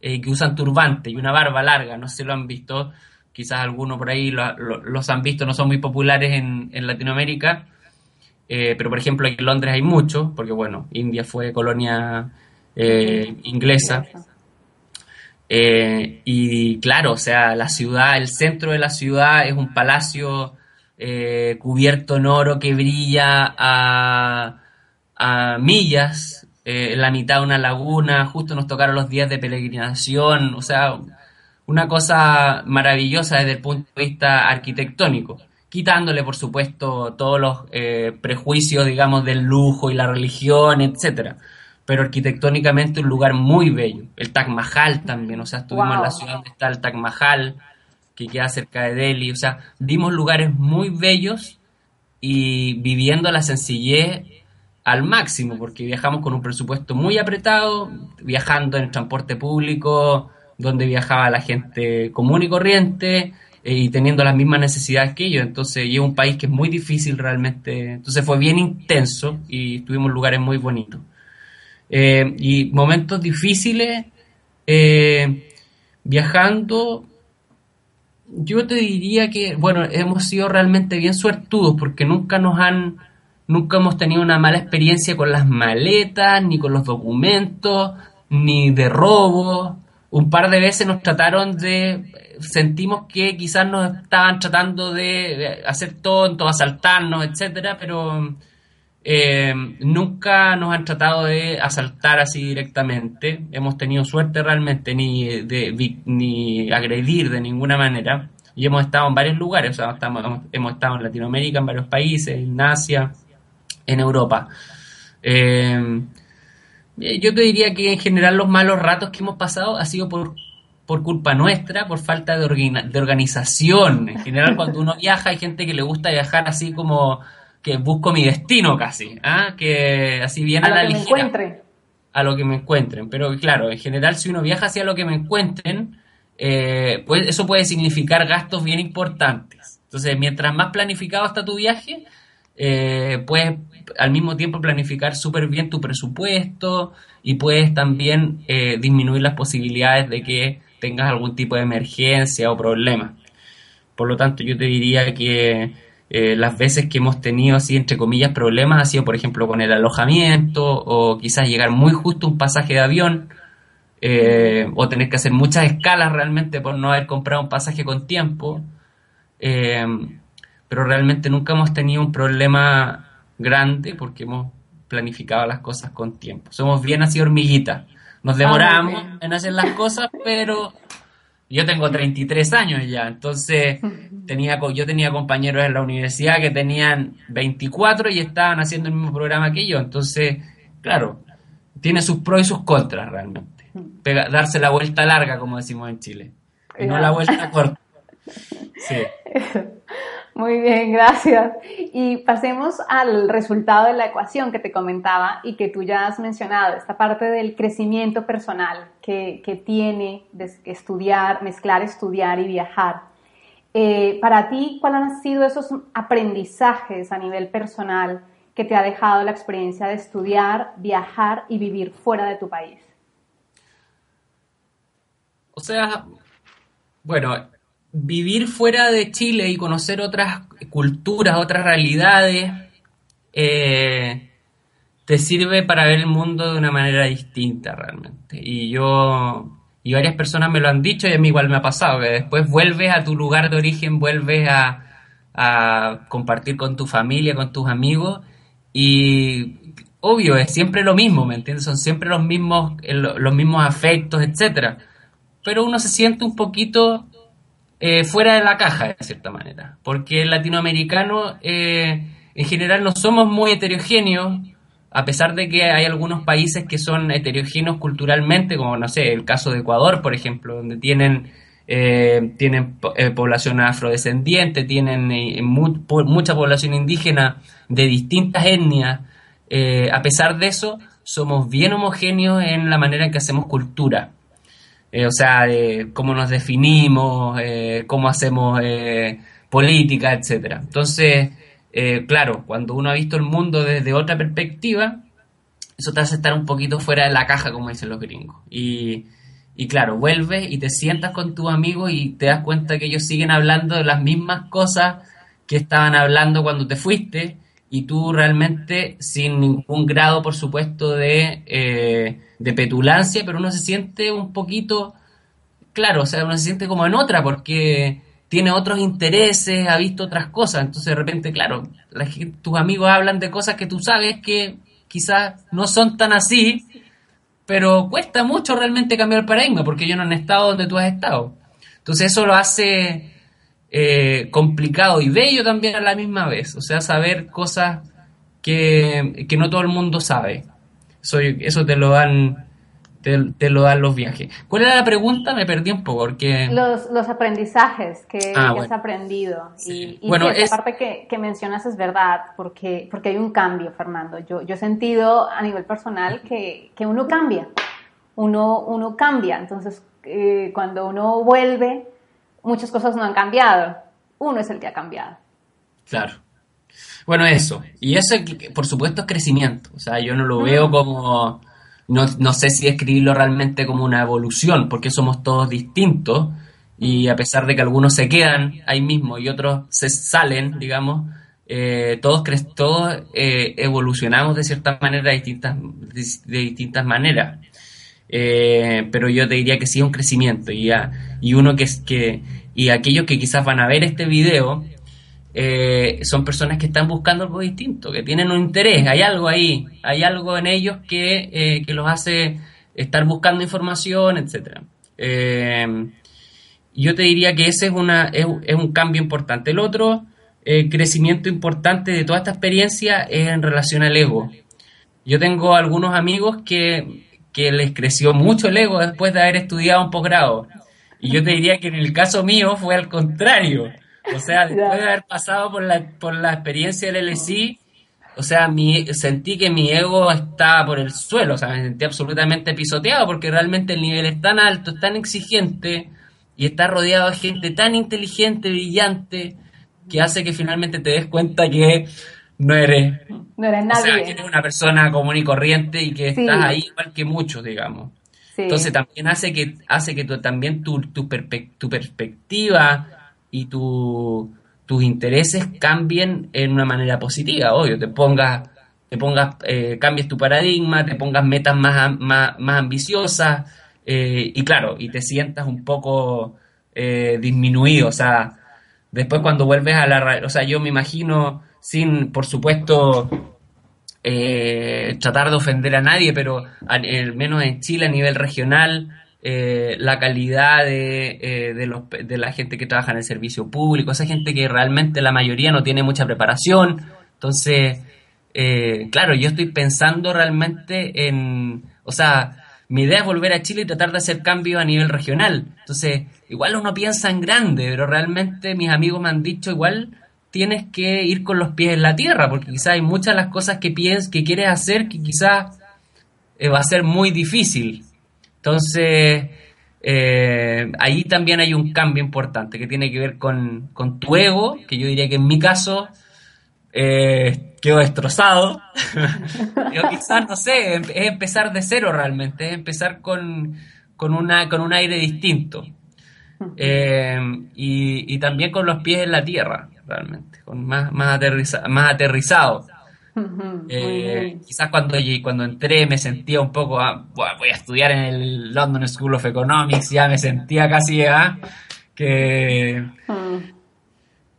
eh, que usan turbante y una barba larga, no sé si lo han visto, quizás algunos por ahí los han visto, no son muy populares en, en Latinoamérica, pero por ejemplo aquí en Londres hay mucho, porque bueno, India fue colonia inglesa. Eh, y claro, o sea, la ciudad, el centro de la ciudad es un palacio eh, cubierto en oro que brilla a, millas, eh, en la mitad de una laguna, justo nos tocaron los días de peregrinación, o sea, una cosa maravillosa desde el punto de vista arquitectónico, quitándole, por supuesto, todos los prejuicios, digamos, del lujo y la religión, etcétera pero arquitectónicamente un lugar muy bello. El Taj Mahal también, o sea, estuvimos en la ciudad donde está el Taj Mahal, que queda cerca de Delhi, o sea, vimos lugares muy bellos y viviendo la sencillez al máximo, porque viajamos con un presupuesto muy apretado, viajando en transporte público, donde viajaba la gente común y corriente, eh, y teniendo las mismas necesidades que ellos. Entonces, y es un país que es muy difícil realmente. Entonces fue bien intenso y estuvimos en lugares muy bonitos. Eh, y momentos difíciles, eh, viajando, yo te diría que, bueno, hemos sido realmente bien suertudos porque nunca nos han, nunca hemos tenido una mala experiencia con las maletas, ni con los documentos, ni de robo. Un par de veces nos trataron de, sentimos que quizás nos estaban tratando de hacer tontos, asaltarnos, etcétera, pero eh, nunca nos han tratado de asaltar así directamente. Hemos tenido suerte realmente, ni, de, ni agredir de ninguna manera. Y hemos estado en varios lugares, o sea, hemos estado en Latinoamérica, en varios países, en Asia, en Europa. Eh, yo te diría que en general los malos ratos que hemos pasado ha sido por, por culpa nuestra, por falta de, de organización. En general cuando uno viaja hay gente que le gusta viajar así como que busco mi destino casi, ¿ah? que así viene a, a la que ligera. Me encuentre. A lo que me encuentren. Pero claro, en general si uno viaja hacia lo que me encuentren, eh, pues eso puede significar gastos bien importantes. Entonces, mientras más planificado está tu viaje, eh, puedes al mismo tiempo planificar súper bien tu presupuesto y puedes también eh, disminuir las posibilidades de que tengas algún tipo de emergencia o problema. Por lo tanto, yo te diría que eh, las veces que hemos tenido así, entre comillas, problemas ha sido, por ejemplo, con el alojamiento o quizás llegar muy justo un pasaje de avión eh, o tener que hacer muchas escalas realmente por no haber comprado un pasaje con tiempo. Eh, pero realmente nunca hemos tenido un problema grande porque hemos planificado las cosas con tiempo. Somos bien así hormiguitas. Nos demoramos Ah, en hacer las cosas, pero yo tengo 33 años ya, entonces tenía, yo tenía compañeros en la universidad que tenían 24 y estaban haciendo el mismo programa que yo, entonces, claro, tiene sus pros y sus contras realmente. Pega- darse la vuelta larga, como decimos en Chile, y no la vuelta corta. Sí. Muy bien, gracias. Y pasemos al resultado de la ecuación que te comentaba y que tú ya has mencionado, esta parte del crecimiento personal que, que tiene de estudiar, mezclar estudiar y viajar. Eh, para ti, ¿cuáles han sido esos aprendizajes a nivel personal que te ha dejado la experiencia de estudiar, viajar y vivir fuera de tu país? O sea, bueno, vivir fuera de Chile y conocer otras culturas, otras realidades, eh, te sirve para ver el mundo de una manera distinta realmente. Y yo, y varias personas me lo han dicho y a mí igual me ha pasado, que después vuelves a tu lugar de origen, vuelves a, a compartir con tu familia, con tus amigos y obvio, es siempre lo mismo, ¿me entiendes? Son siempre los mismos, eh, lo- los mismos afectos, etcétera. Pero uno se siente un poquito eh, fuera de la caja, de cierta manera. Porque el latinoamericano, eh, en general, no somos muy heterogéneos, a pesar de que hay algunos países que son heterogéneos culturalmente, como, no sé, el caso de Ecuador, por ejemplo, donde tienen, eh, tienen eh, población afrodescendiente, tienen eh, mucha población indígena de distintas etnias. Eh, a pesar de eso, somos bien homogéneos en la manera en que hacemos cultura. Eh, o sea, de cómo nos definimos, eh, cómo hacemos eh, política, etcétera. Entonces, claro, cuando uno ha visto el mundo desde otra perspectiva, eso te hace estar un poquito fuera de la caja, como dicen los gringos. Y, y claro, vuelves y te sientas con tus amigos y te das cuenta que ellos siguen hablando de las mismas cosas que estaban hablando cuando te fuiste y tú realmente sin ningún grado, por supuesto, de, de petulancia, pero uno se siente un poquito, claro, o sea, uno se siente como en otra porque tiene otros intereses, ha visto otras cosas, entonces de repente, claro, la tus amigos hablan de cosas que tú sabes que quizás no son tan así, pero cuesta mucho realmente cambiar el paradigma porque ellos no han estado donde tú has estado. Entonces eso lo hace eh, complicado y bello también a la misma vez. O sea, saber cosas que, que no todo el mundo sabe. Eso, eso te lo dan te, lo dan los viajes. ¿Cuál era la pregunta? Me perdí un poco porque... Los, los aprendizajes que, ah, has aprendido. Y, bueno, esa parte que, que, mencionas es verdad, porque, porque hay un cambio, Fernando. Yo, yo he sentido a nivel personal que, que uno cambia, uno, uno cambia. Entonces, eh, cuando uno vuelve, muchas cosas no han cambiado. Uno es el que ha cambiado. Claro. Bueno, eso. Y eso, por supuesto, es crecimiento. O sea, yo no lo veo como no, no sé si escribirlo realmente como una evolución, porque somos todos distintos y a pesar de que algunos se quedan ahí mismo y otros se salen, digamos, eh, todos, todos eh, evolucionamos de cierta manera de distintas, de, distintas maneras. Eh, pero yo te diría que sí es un crecimiento y, y uno que es que y aquellos que quizás van a ver este video eh, son personas que están buscando algo distinto, que tienen un interés, hay algo ahí, hay algo en ellos que, eh, que los hace estar buscando información, etc. Eh, yo te diría que ese es, una, es, un cambio importante. El otro crecimiento importante de toda esta experiencia es en relación al ego. Yo tengo algunos amigos que, que les creció mucho el ego después de haber estudiado un posgrado. Y yo te diría que en el caso mío fue al contrario o sea, después de haber pasado por la, por la experiencia del LSI, o sea, mi, sentí que mi ego estaba por el suelo, o sea, me sentí absolutamente pisoteado porque realmente el nivel es tan alto, es tan exigente y está rodeado de gente tan inteligente, brillante, que hace que finalmente te des cuenta que no eres, no eres nadie. O sea, que eres una persona común y corriente y que estás ahí igual que muchos, digamos. Entonces también hace que, hace que también tu, tu, tu perspectiva y tu, tus intereses cambien en una manera positiva, obvio, te pongas, te pongas, eh, cambies tu paradigma, te pongas metas más, más, más ambiciosas, eh, y claro, y te sientas un poco eh, disminuido, o sea, después cuando vuelves a la, o sea, yo me imagino, sin, por supuesto, tratar de ofender a nadie, pero al menos en Chile a nivel regional, eh, la calidad de, eh, de, los, de, la gente que trabaja en el servicio público, esa gente que realmente la mayoría no tiene mucha preparación. Entonces, eh, claro, yo estoy pensando realmente en, o sea, mi idea es volver a Chile y tratar de hacer cambios a nivel regional. Entonces, igual uno piensa en grande, pero realmente mis amigos me han dicho igual tienes que ir con los pies en la tierra, porque quizás hay muchas de las cosas que piensas, que quieres hacer, que quizás va a ser muy difícil. Entonces, eh, ahí también hay un cambio importante que tiene que ver con, tu ego, que yo diría que en mi caso eh, quedó destrozado. yo quizás, no sé, es empezar de cero realmente, es empezar con, una, con un aire distinto. Eh, y, también con los pies en la tierra, realmente, con más, más, más aterrizado. Eh, quizás cuando, cuando entré me sentía un poco, ah, voy a estudiar en el London School of Economics, ya me sentía casi ah, que,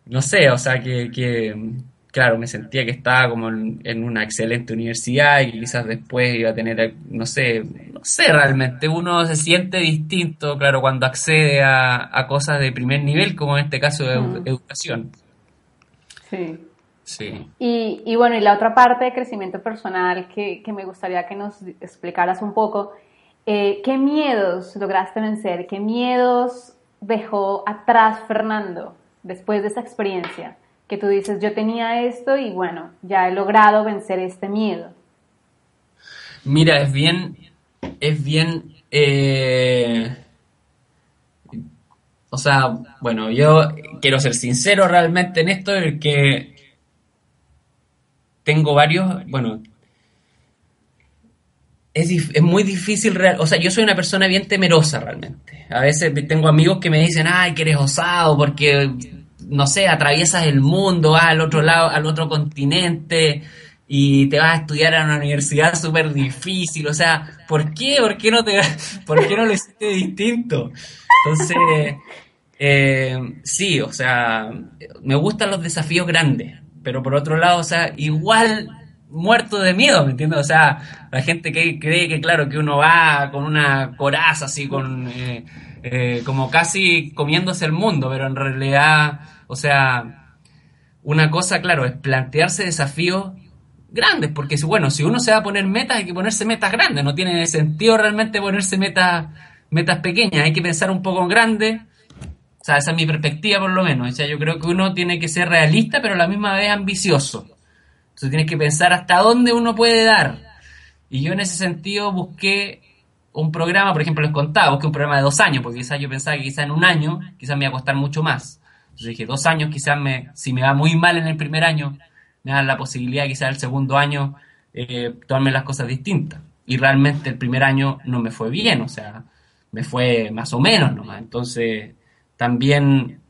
no sé, o sea, que, claro, me sentía que estaba como en, una excelente universidad y quizás después iba a tener, no sé, no sé realmente, uno se siente distinto, claro, cuando accede a, cosas de primer nivel, como en este caso de educación. Sí. Sí. Y, bueno, y la otra parte de crecimiento personal que, me gustaría que nos explicaras un poco, eh, ¿qué miedos lograste vencer? ¿Qué miedos dejó atrás Fernando después de esa experiencia? Que tú dices, yo tenía esto y bueno, ya he logrado vencer este miedo. Mira, es bien, es bien, eh, o sea, bueno, yo quiero ser sincero realmente en esto, que tengo varios, bueno, es, es, muy difícil, real, o sea, yo soy una persona bien temerosa realmente. A veces tengo amigos que me dicen, ay, que eres osado porque, no sé, atraviesas el mundo, vas al otro lado, al otro continente y te vas a estudiar a una universidad súper difícil, o sea, ¿por qué? ¿Por qué no, te, por qué no lo hiciste distinto? Entonces, eh, sí, o sea, me gustan los desafíos grandes pero por otro lado, o sea, igual muerto de miedo, ¿me entiendes? O sea, la gente que cree que, claro, que uno va con una coraza así, con eh, eh, como casi comiéndose el mundo, pero en realidad, o sea, una cosa, claro, es plantearse desafíos grandes, porque bueno, si uno se va a poner metas, hay que ponerse metas grandes, no tiene sentido realmente ponerse metas, metas pequeñas, hay que pensar un poco en grande, o sea, esa es mi perspectiva por lo menos, o sea, yo creo que uno tiene que ser realista, pero a la misma vez ambicioso, entonces tienes que pensar hasta dónde uno puede dar, y yo en ese sentido busqué un programa, por ejemplo, les contaba, busqué un programa de dos años, porque quizás yo pensaba que quizás en un año, quizás me iba a costar mucho más, entonces dije, dos años quizás me, si me va muy mal en el primer año, me dan la posibilidad quizás el segundo año eh, tomarme las cosas distintas. Y realmente el primer año no me fue bien, o sea, me fue más o menos nomás. Entonces, también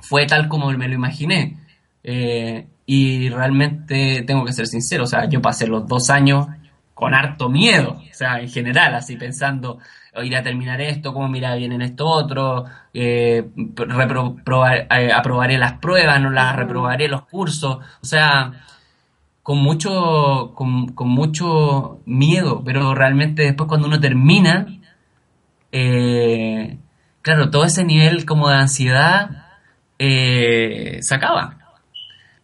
fue tal como me lo imaginé. Eh, y realmente tengo que ser sincero, o sea, yo pasé los dos años con harto miedo, o sea, en general, así pensando, iré a terminar esto, cómo mira bien en esto otro, eh, eh, aprobaré las pruebas, no las reprobaré los cursos, o sea, con mucho, con, mucho miedo, pero realmente después cuando uno termina, eh, claro, todo ese nivel como de ansiedad se acaba.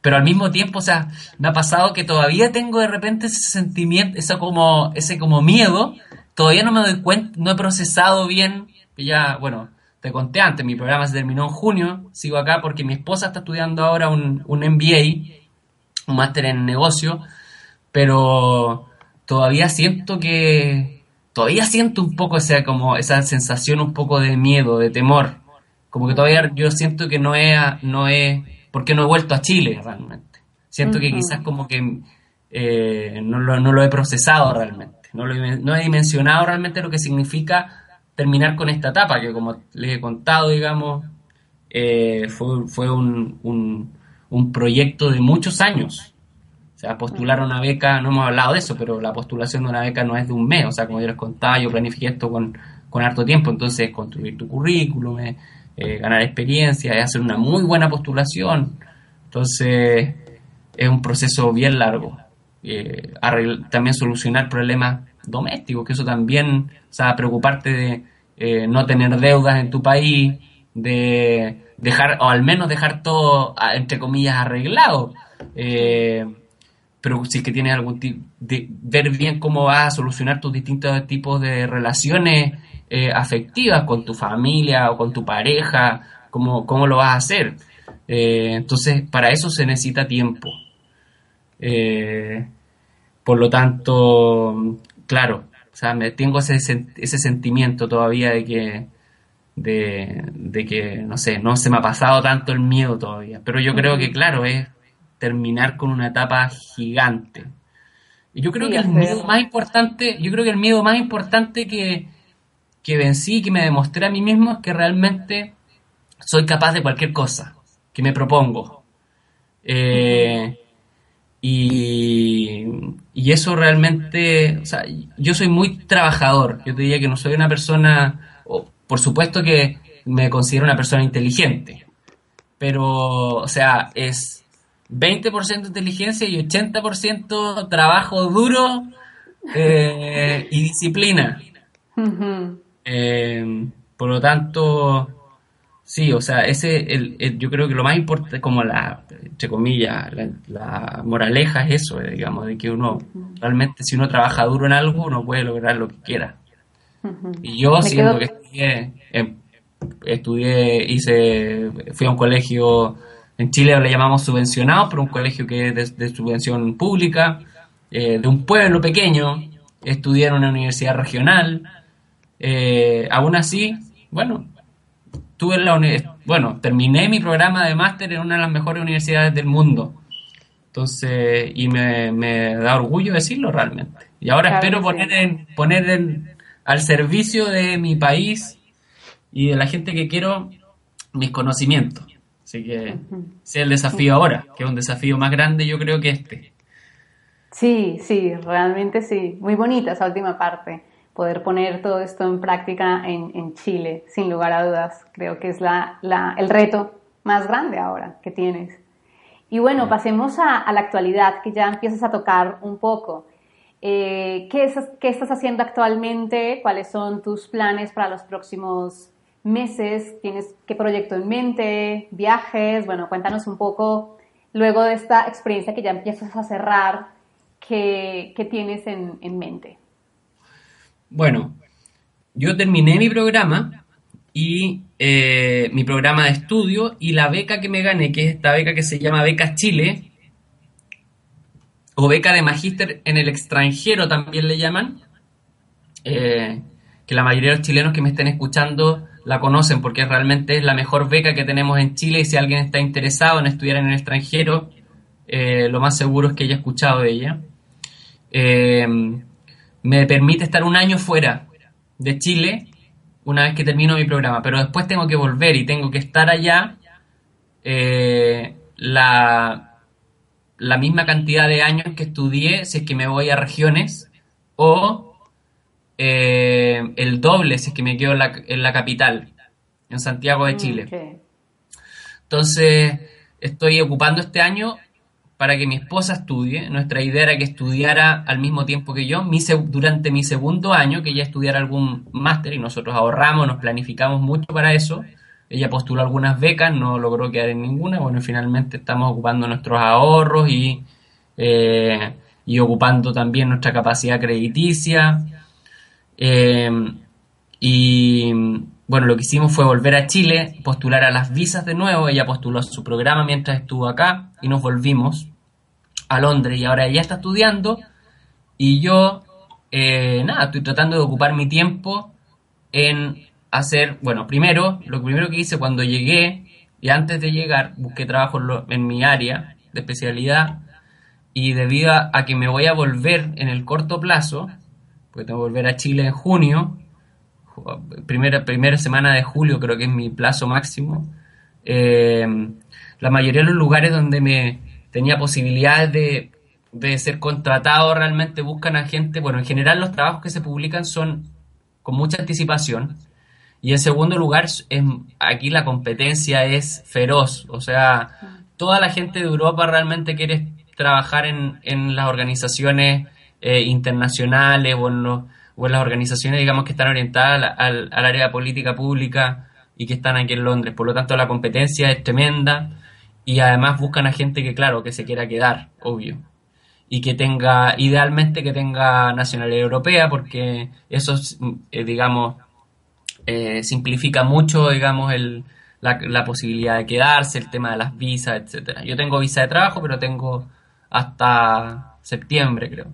Pero al mismo tiempo, o sea, me ha pasado que todavía tengo de repente ese sentimiento, ese como, ese como miedo, todavía no me doy cuenta, no he procesado bien, ya, bueno, te conté antes, mi programa se terminó en junio, sigo acá porque mi esposa está estudiando ahora un, un MBA, un máster en negocio, pero todavía siento que, todavía siento un poco esa, como esa sensación un poco de miedo, de temor, como que todavía yo siento que no he, no he, porque no he vuelto a Chile realmente, siento que quizás como que eh, no, lo, no lo he procesado realmente. No, he dimensionado realmente lo que significa terminar con esta etapa, que como les he contado, digamos, eh, fue, fue un, un, proyecto de muchos años. O sea, postular una beca, no hemos hablado de eso, pero la postulación de una beca no es de un mes. O sea, como yo les contaba, yo planifiqué esto con, con harto tiempo. Entonces, construir tu currículum, eh, ganar experiencia, hacer una muy buena postulación. Entonces, es un proceso bien largo eh, también solucionar problemas domésticos, que eso también, o sea, preocuparte de eh, no tener deudas en tu país, de dejar, o al menos dejar todo, entre comillas, arreglado. Eh, pero si es que tienes algún tipo de ver bien cómo vas a solucionar tus distintos tipos de relaciones eh, afectivas con tu familia o con tu pareja, cómo, cómo lo vas a hacer. entonces, para eso se necesita tiempo. Eh, por lo tanto, claro, o sea, me, tengo ese, ese sentimiento todavía de que, de, que, no sé, no se me ha pasado tanto el miedo todavía. Pero yo creo que, claro, es terminar con una etapa gigante. Y yo creo que el miedo más importante, yo creo que el miedo más importante que, que vencí, que me demostré a mí mismo, es que realmente soy capaz de cualquier cosa que me propongo. Eh, y, y, eso realmente, o sea, yo soy muy trabajador, yo te diría que no soy una persona, por supuesto que me considero una persona inteligente, pero, o sea, es 20% inteligencia y 80% trabajo duro eh, y disciplina. Eh, por lo tanto, Sí, o sea, ese, el, yo creo que lo más importante, como la, entre comillas, la, moraleja es eso, eh, digamos, de que uno, realmente, si uno trabaja duro en algo, uno puede lograr lo que quiera. Y yo, siento que estudié, em, estudié, hice, fui a un colegio, en Chile le llamamos subvencionado, pero un colegio que es de, subvención pública, eh, de un pueblo pequeño, estudié en una universidad regional, eh, aún así, bueno, tuve la bueno, terminé mi programa de máster en una de las mejores universidades del mundo. Entonces, y me, da orgullo decirlo realmente. Y ahora espero poner en, poner en, al servicio de mi país y de la gente que quiero mis conocimientos. Así que ese es el desafío ahora, que es un desafío más grande yo creo que este. Sí, sí, realmente sí. Muy bonita esa última parte poder poner todo esto en práctica en, Chile, sin lugar a dudas. Creo que es la, el reto más grande ahora que tienes. Y bueno, pasemos a, la actualidad, que ya empiezas a tocar un poco. Eh, ¿qué, ¿Qué estás haciendo actualmente? ¿Cuáles son tus planes para los próximos meses? ¿Tienes qué proyecto en mente? ¿Viajes? Bueno, cuéntanos un poco luego de esta experiencia que ya empiezas a cerrar que, tienes en, mente? Bueno, yo terminé mi programa y eh, mi programa de estudio y la beca que me gané, que es esta beca que se llama Beca Chile, o beca de magíster en el extranjero también le llaman, eh, que la mayoría de los chilenos que me estén escuchando la conocen porque realmente es la mejor beca que tenemos en Chile y si alguien está interesado en estudiar en el extranjero, eh, lo más seguro es que haya escuchado de ella. Eh, me permite estar un año fuera de Chile una vez que termino mi programa, pero después tengo que volver y tengo que estar allá eh, la, la misma cantidad de años que estudié si es que me voy a regiones o eh, el doble si es que me quedo en la, capital, en Santiago de mm, Chile. Entonces, estoy ocupando este año para que mi esposa estudie. Nuestra idea era que estudiara al mismo tiempo que yo, durante mi segundo año, que ella estudiara algún máster y nosotros ahorramos, nos planificamos mucho para eso. Ella postuló algunas becas, no logró quedar en ninguna. Bueno, finalmente estamos ocupando nuestros ahorros y, eh, y ocupando también nuestra capacidad crediticia. Eh, y bueno, lo que hicimos fue volver a Chile, postular a las visas de nuevo. Ella postuló su programa mientras estuvo acá y nos volvimos a Londres. Y ahora ella está estudiando y yo, eh, nada, estoy tratando de ocupar mi tiempo en hacer, bueno, primero, lo primero que hice cuando llegué y antes de llegar, busqué trabajo en mi área de especialidad y debido a que me voy a volver en el corto plazo, porque tengo que volver a Chile en junio, primera, primera semana de julio creo que es mi plazo máximo. Eh, la mayoría de los lugares donde me tenía posibilidades de, de, ser contratado realmente buscan a gente, bueno, en general los trabajos que se publican son con mucha anticipación. Y en segundo lugar, es, aquí la competencia es feroz, o sea, toda la gente de Europa realmente quiere trabajar en, en las organizaciones eh, internacionales o en, las organizaciones, digamos, que están orientadas al, área de política pública y que están aquí en Londres. Por lo tanto, la competencia es tremenda y además buscan a gente que, claro, que se quiera quedar, obvio. Y que tenga, idealmente que tenga nacionalidad europea, porque eso, eh, digamos, eh, simplifica mucho, digamos, el, la, la, posibilidad de quedarse, el tema de las visas, etcétera. Yo tengo visa de trabajo, pero tengo hasta septiembre, creo.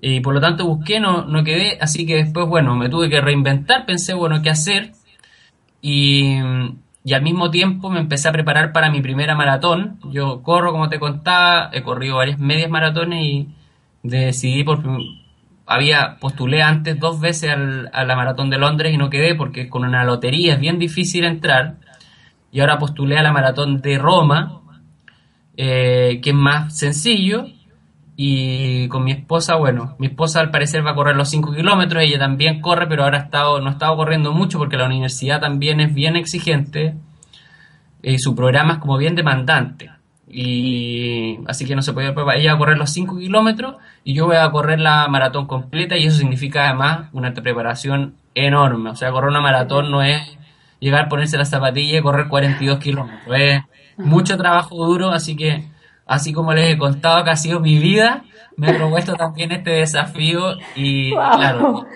Y por lo tanto busqué, no, no quedé, así que después, bueno, me tuve que reinventar, pensé, bueno, qué hacer. Y, y al mismo tiempo me empecé a preparar para mi primera maratón. Yo corro, como te contaba, he corrido varias medias maratones y decidí por había postulé antes dos veces al, a la maratón de Londres y no quedé porque con una lotería es bien difícil entrar. Y ahora postulé a la maratón de Roma, eh, que es más sencillo y con mi esposa, bueno, mi esposa al parecer va a correr los 5 kilómetros, ella también corre, pero ahora ha estado, no ha estado corriendo mucho porque la universidad también es bien exigente y su programa es como bien demandante. Y así que no se puede, ella va a correr los 5 kilómetros y yo voy a correr la maratón completa y eso significa además una preparación enorme. O sea, correr una maratón no es llegar, ponerse la zapatilla y correr 42 kilómetros. Es mucho trabajo duro, así que así como les he contado que ha sido mi vida, me he propuesto también este desafío y claro,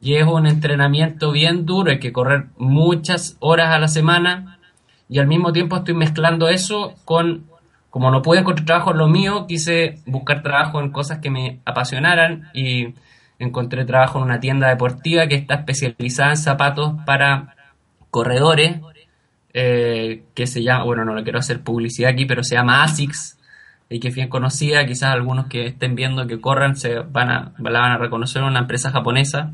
y es un entrenamiento bien duro, hay que correr muchas horas a la semana y al mismo tiempo estoy mezclando eso con, como no pude encontrar trabajo en lo mío, quise buscar trabajo en cosas que me apasionaran y encontré trabajo en una tienda deportiva que está especializada en zapatos para corredores, eh, que se llama, bueno, no le quiero hacer publicidad aquí, pero se llama ASICS, y que es bien conocida, quizás algunos que estén viendo que corran se van a, la van a reconocer una empresa japonesa.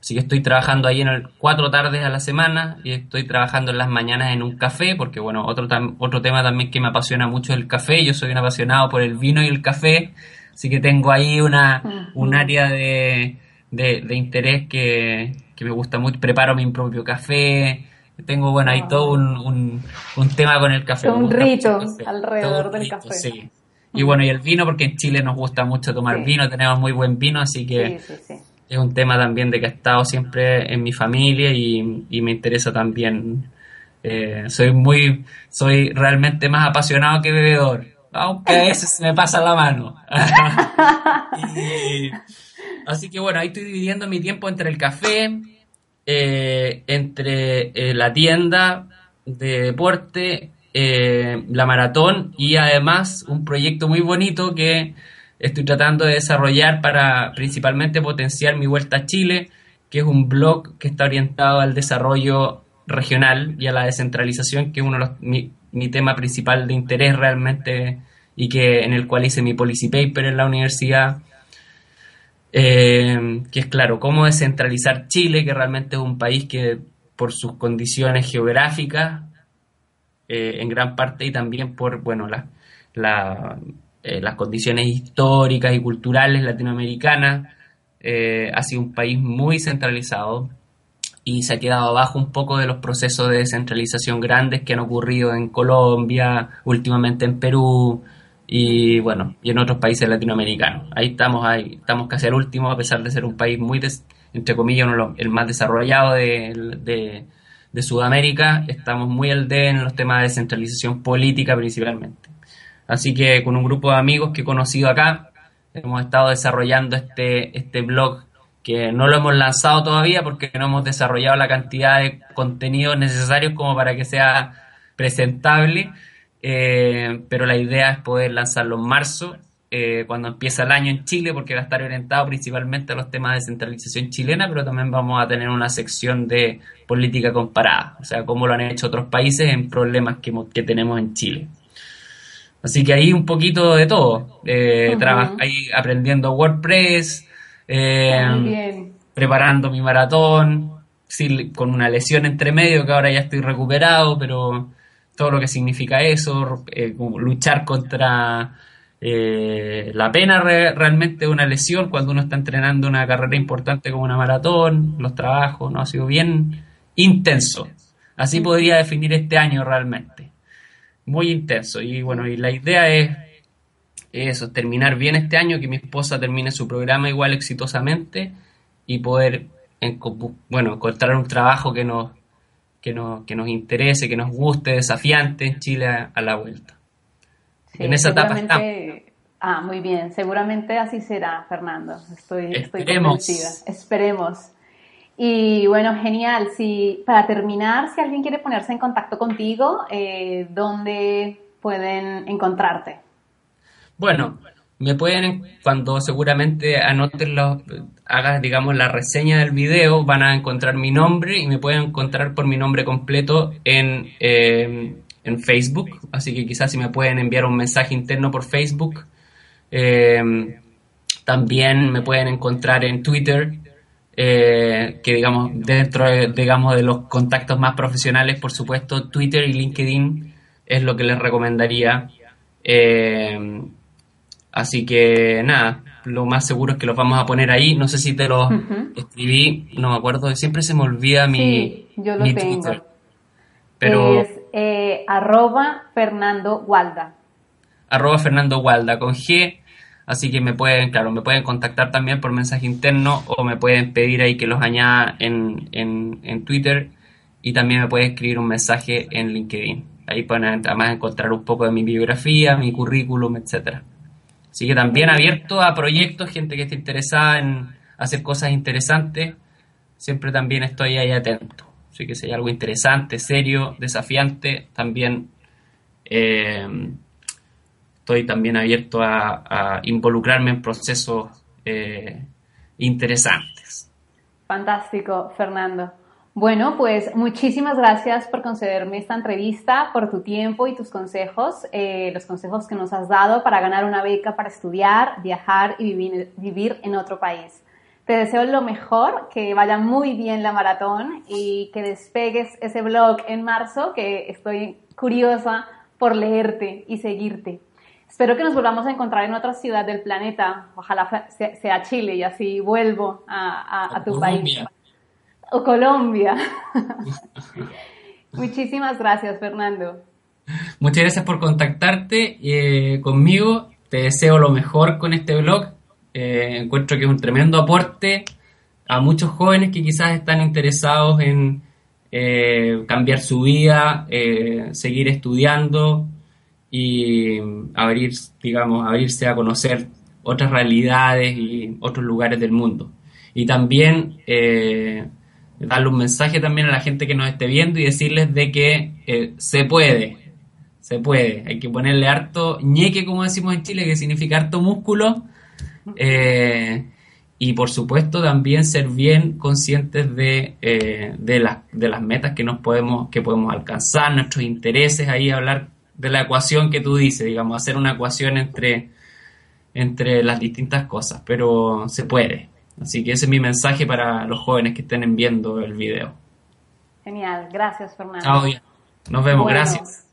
Así que estoy trabajando ahí en el, cuatro tardes a la semana y estoy trabajando en las mañanas en un café, porque bueno, otro, otro tema también que me apasiona mucho es el café. Yo soy un apasionado por el vino y el café, así que tengo ahí una, un área de, de, interés que, que me gusta mucho. Preparo mi propio café, tengo, bueno, ahí todo un, un, tema con el café. Un rito alrededor del café. Sí. Y bueno, y el vino, porque en Chile nos gusta mucho tomar vino, tenemos muy buen vino, así que es un tema también de que ha estado siempre en mi familia y, y me interesa también. Eh, soy muy, soy realmente más apasionado que bebedor. aunque a veces me pasa la mano. así que bueno, ahí estoy dividiendo mi tiempo entre el café, eh, entre eh, la tienda de deporte, eh, la maratón y además un proyecto muy bonito que estoy tratando de desarrollar para principalmente potenciar mi vuelta a Chile, que es un blog que está orientado al desarrollo regional y a la descentralización, que es uno de los, mi, tema principal de interés realmente y que en el cual hice mi policy paper en la universidad. Eh, que es claro, cómo descentralizar Chile, que realmente es un país que por sus condiciones geográficas, eh, en gran parte, y también por, bueno, la, eh, las condiciones históricas y culturales latinoamericanas, ha sido un país muy centralizado, y se ha quedado abajo un poco de los procesos de descentralización grandes que han ocurrido en Colombia, últimamente en Perú y bueno, y en otros países latinoamericanos. Ahí estamos, ahí estamos casi al último, a pesar de ser un país muy, entre comillas, el más desarrollado de, de, Sudamérica, estamos muy al D en los temas de descentralización política principalmente. Así que con un grupo de amigos que he conocido acá, hemos estado desarrollando este, este blog que no lo hemos lanzado todavía porque no hemos desarrollado la cantidad de contenidos necesarios como para que sea presentable, eh, pero la idea es poder lanzarlo en marzo, eh, cuando empieza el año en Chile, porque va a estar orientado principalmente a los temas de descentralización chilena, pero también vamos a tener una sección de política comparada, o sea, cómo lo han hecho otros países en problemas que, que tenemos en Chile. Así que ahí un poquito de todo, eh, ahí aprendiendo WordPress, preparando mi maratón, con una lesión entre medio que ahora ya estoy recuperado, pero todo lo que significa eso, eh, luchar contra eh, la pena realmente de una lesión cuando uno está entrenando una carrera importante como una maratón, los trabajos, ¿no? Ha sido bien intenso. Así podría definir este año realmente. Muy intenso. Y bueno, y la idea es eso, terminar bien este año, que mi esposa termine su programa igual exitosamente y poder, bueno, encontrar un trabajo que nos, que nos, que nos interese, que nos guste, desafiante en Chile a, la vuelta. en esa etapa estamos. Ah, muy bien, seguramente así será, Fernando. Estoy, estoy convencida. Esperemos. Y bueno, genial. Si, para terminar, si alguien quiere ponerse en contacto contigo, eh, ¿dónde pueden encontrarte? Bueno, me pueden, cuando seguramente anoten los, hagas, digamos, la reseña del video, van a encontrar mi nombre y me pueden encontrar por mi nombre completo en, eh, en Facebook. Así que quizás si me pueden enviar un mensaje interno por Facebook. Eh, también me pueden encontrar en Twitter, eh, que digamos, dentro de, digamos, de los contactos más profesionales, por supuesto, Twitter y LinkedIn es lo que les recomendaría. Así que nada, lo más seguro es que los vamos a poner ahí. No sé si te lo escribí, no me acuerdo, siempre se me olvida mi, sí, yo lo tengo. Pero, es eh, arroba Fernando Walda. Arroba Fernando Walda con G. Así que me pueden, claro, me pueden contactar también por mensaje interno o me pueden pedir ahí que los añada en, en, en Twitter y también me pueden escribir un mensaje en LinkedIn. Ahí pueden además encontrar un poco de mi biografía, mi currículum, etcétera. Así que también abierto a proyectos, gente que esté interesada en hacer cosas interesantes, siempre también estoy ahí atento. Así que si hay algo interesante, serio, desafiante, también eh, estoy también abierto a, involucrarme en procesos eh, interesantes. Fantástico, Fernando. Bueno, pues muchísimas gracias por concederme esta entrevista, por tu tiempo y tus consejos, eh, los consejos que nos has dado para ganar una beca para estudiar, viajar y vivir, en otro país. Te deseo lo mejor, que vaya muy bien la maratón y que despegues ese blog en marzo, que estoy curiosa por leerte y seguirte. Espero que nos volvamos a encontrar en otra ciudad del planeta, ojalá sea Chile y así vuelvo a, tu país. O Colombia. Muchísimas gracias, Fernando. Muchas gracias por contactarte eh, conmigo. Te deseo lo mejor con este blog. Eh, encuentro que es un tremendo aporte a muchos jóvenes que quizás están interesados en eh, cambiar su vida, seguir estudiando y abrir, digamos, abrirse a conocer otras realidades y otros lugares del mundo. Y también darle un mensaje también a la gente que nos esté viendo y decirles de que eh, se puede, se puede. Hay que ponerle harto ñeque, como decimos en Chile, que significa harto músculo. Eh, y por supuesto también ser bien conscientes de, de, las metas que nos podemos, que podemos alcanzar, nuestros intereses, ahí hablar de la ecuación que tú dices, digamos, hacer una ecuación entre, entre las distintas cosas, pero se puede. Así que ese es mi mensaje para los jóvenes que estén viendo el video. Genial, gracias Fernando. Nos vemos, gracias.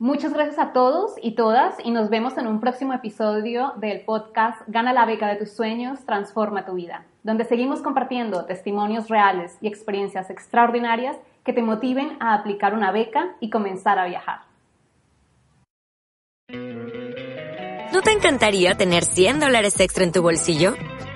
Muchas gracias a todos y todas y nos vemos en un próximo episodio del podcast Gana la beca de tus sueños, transforma tu vida, donde seguimos compartiendo testimonios reales y experiencias extraordinarias que te motiven a aplicar una beca y comenzar a viajar. ¿No te encantaría tener 100 dólares extra en tu bolsillo?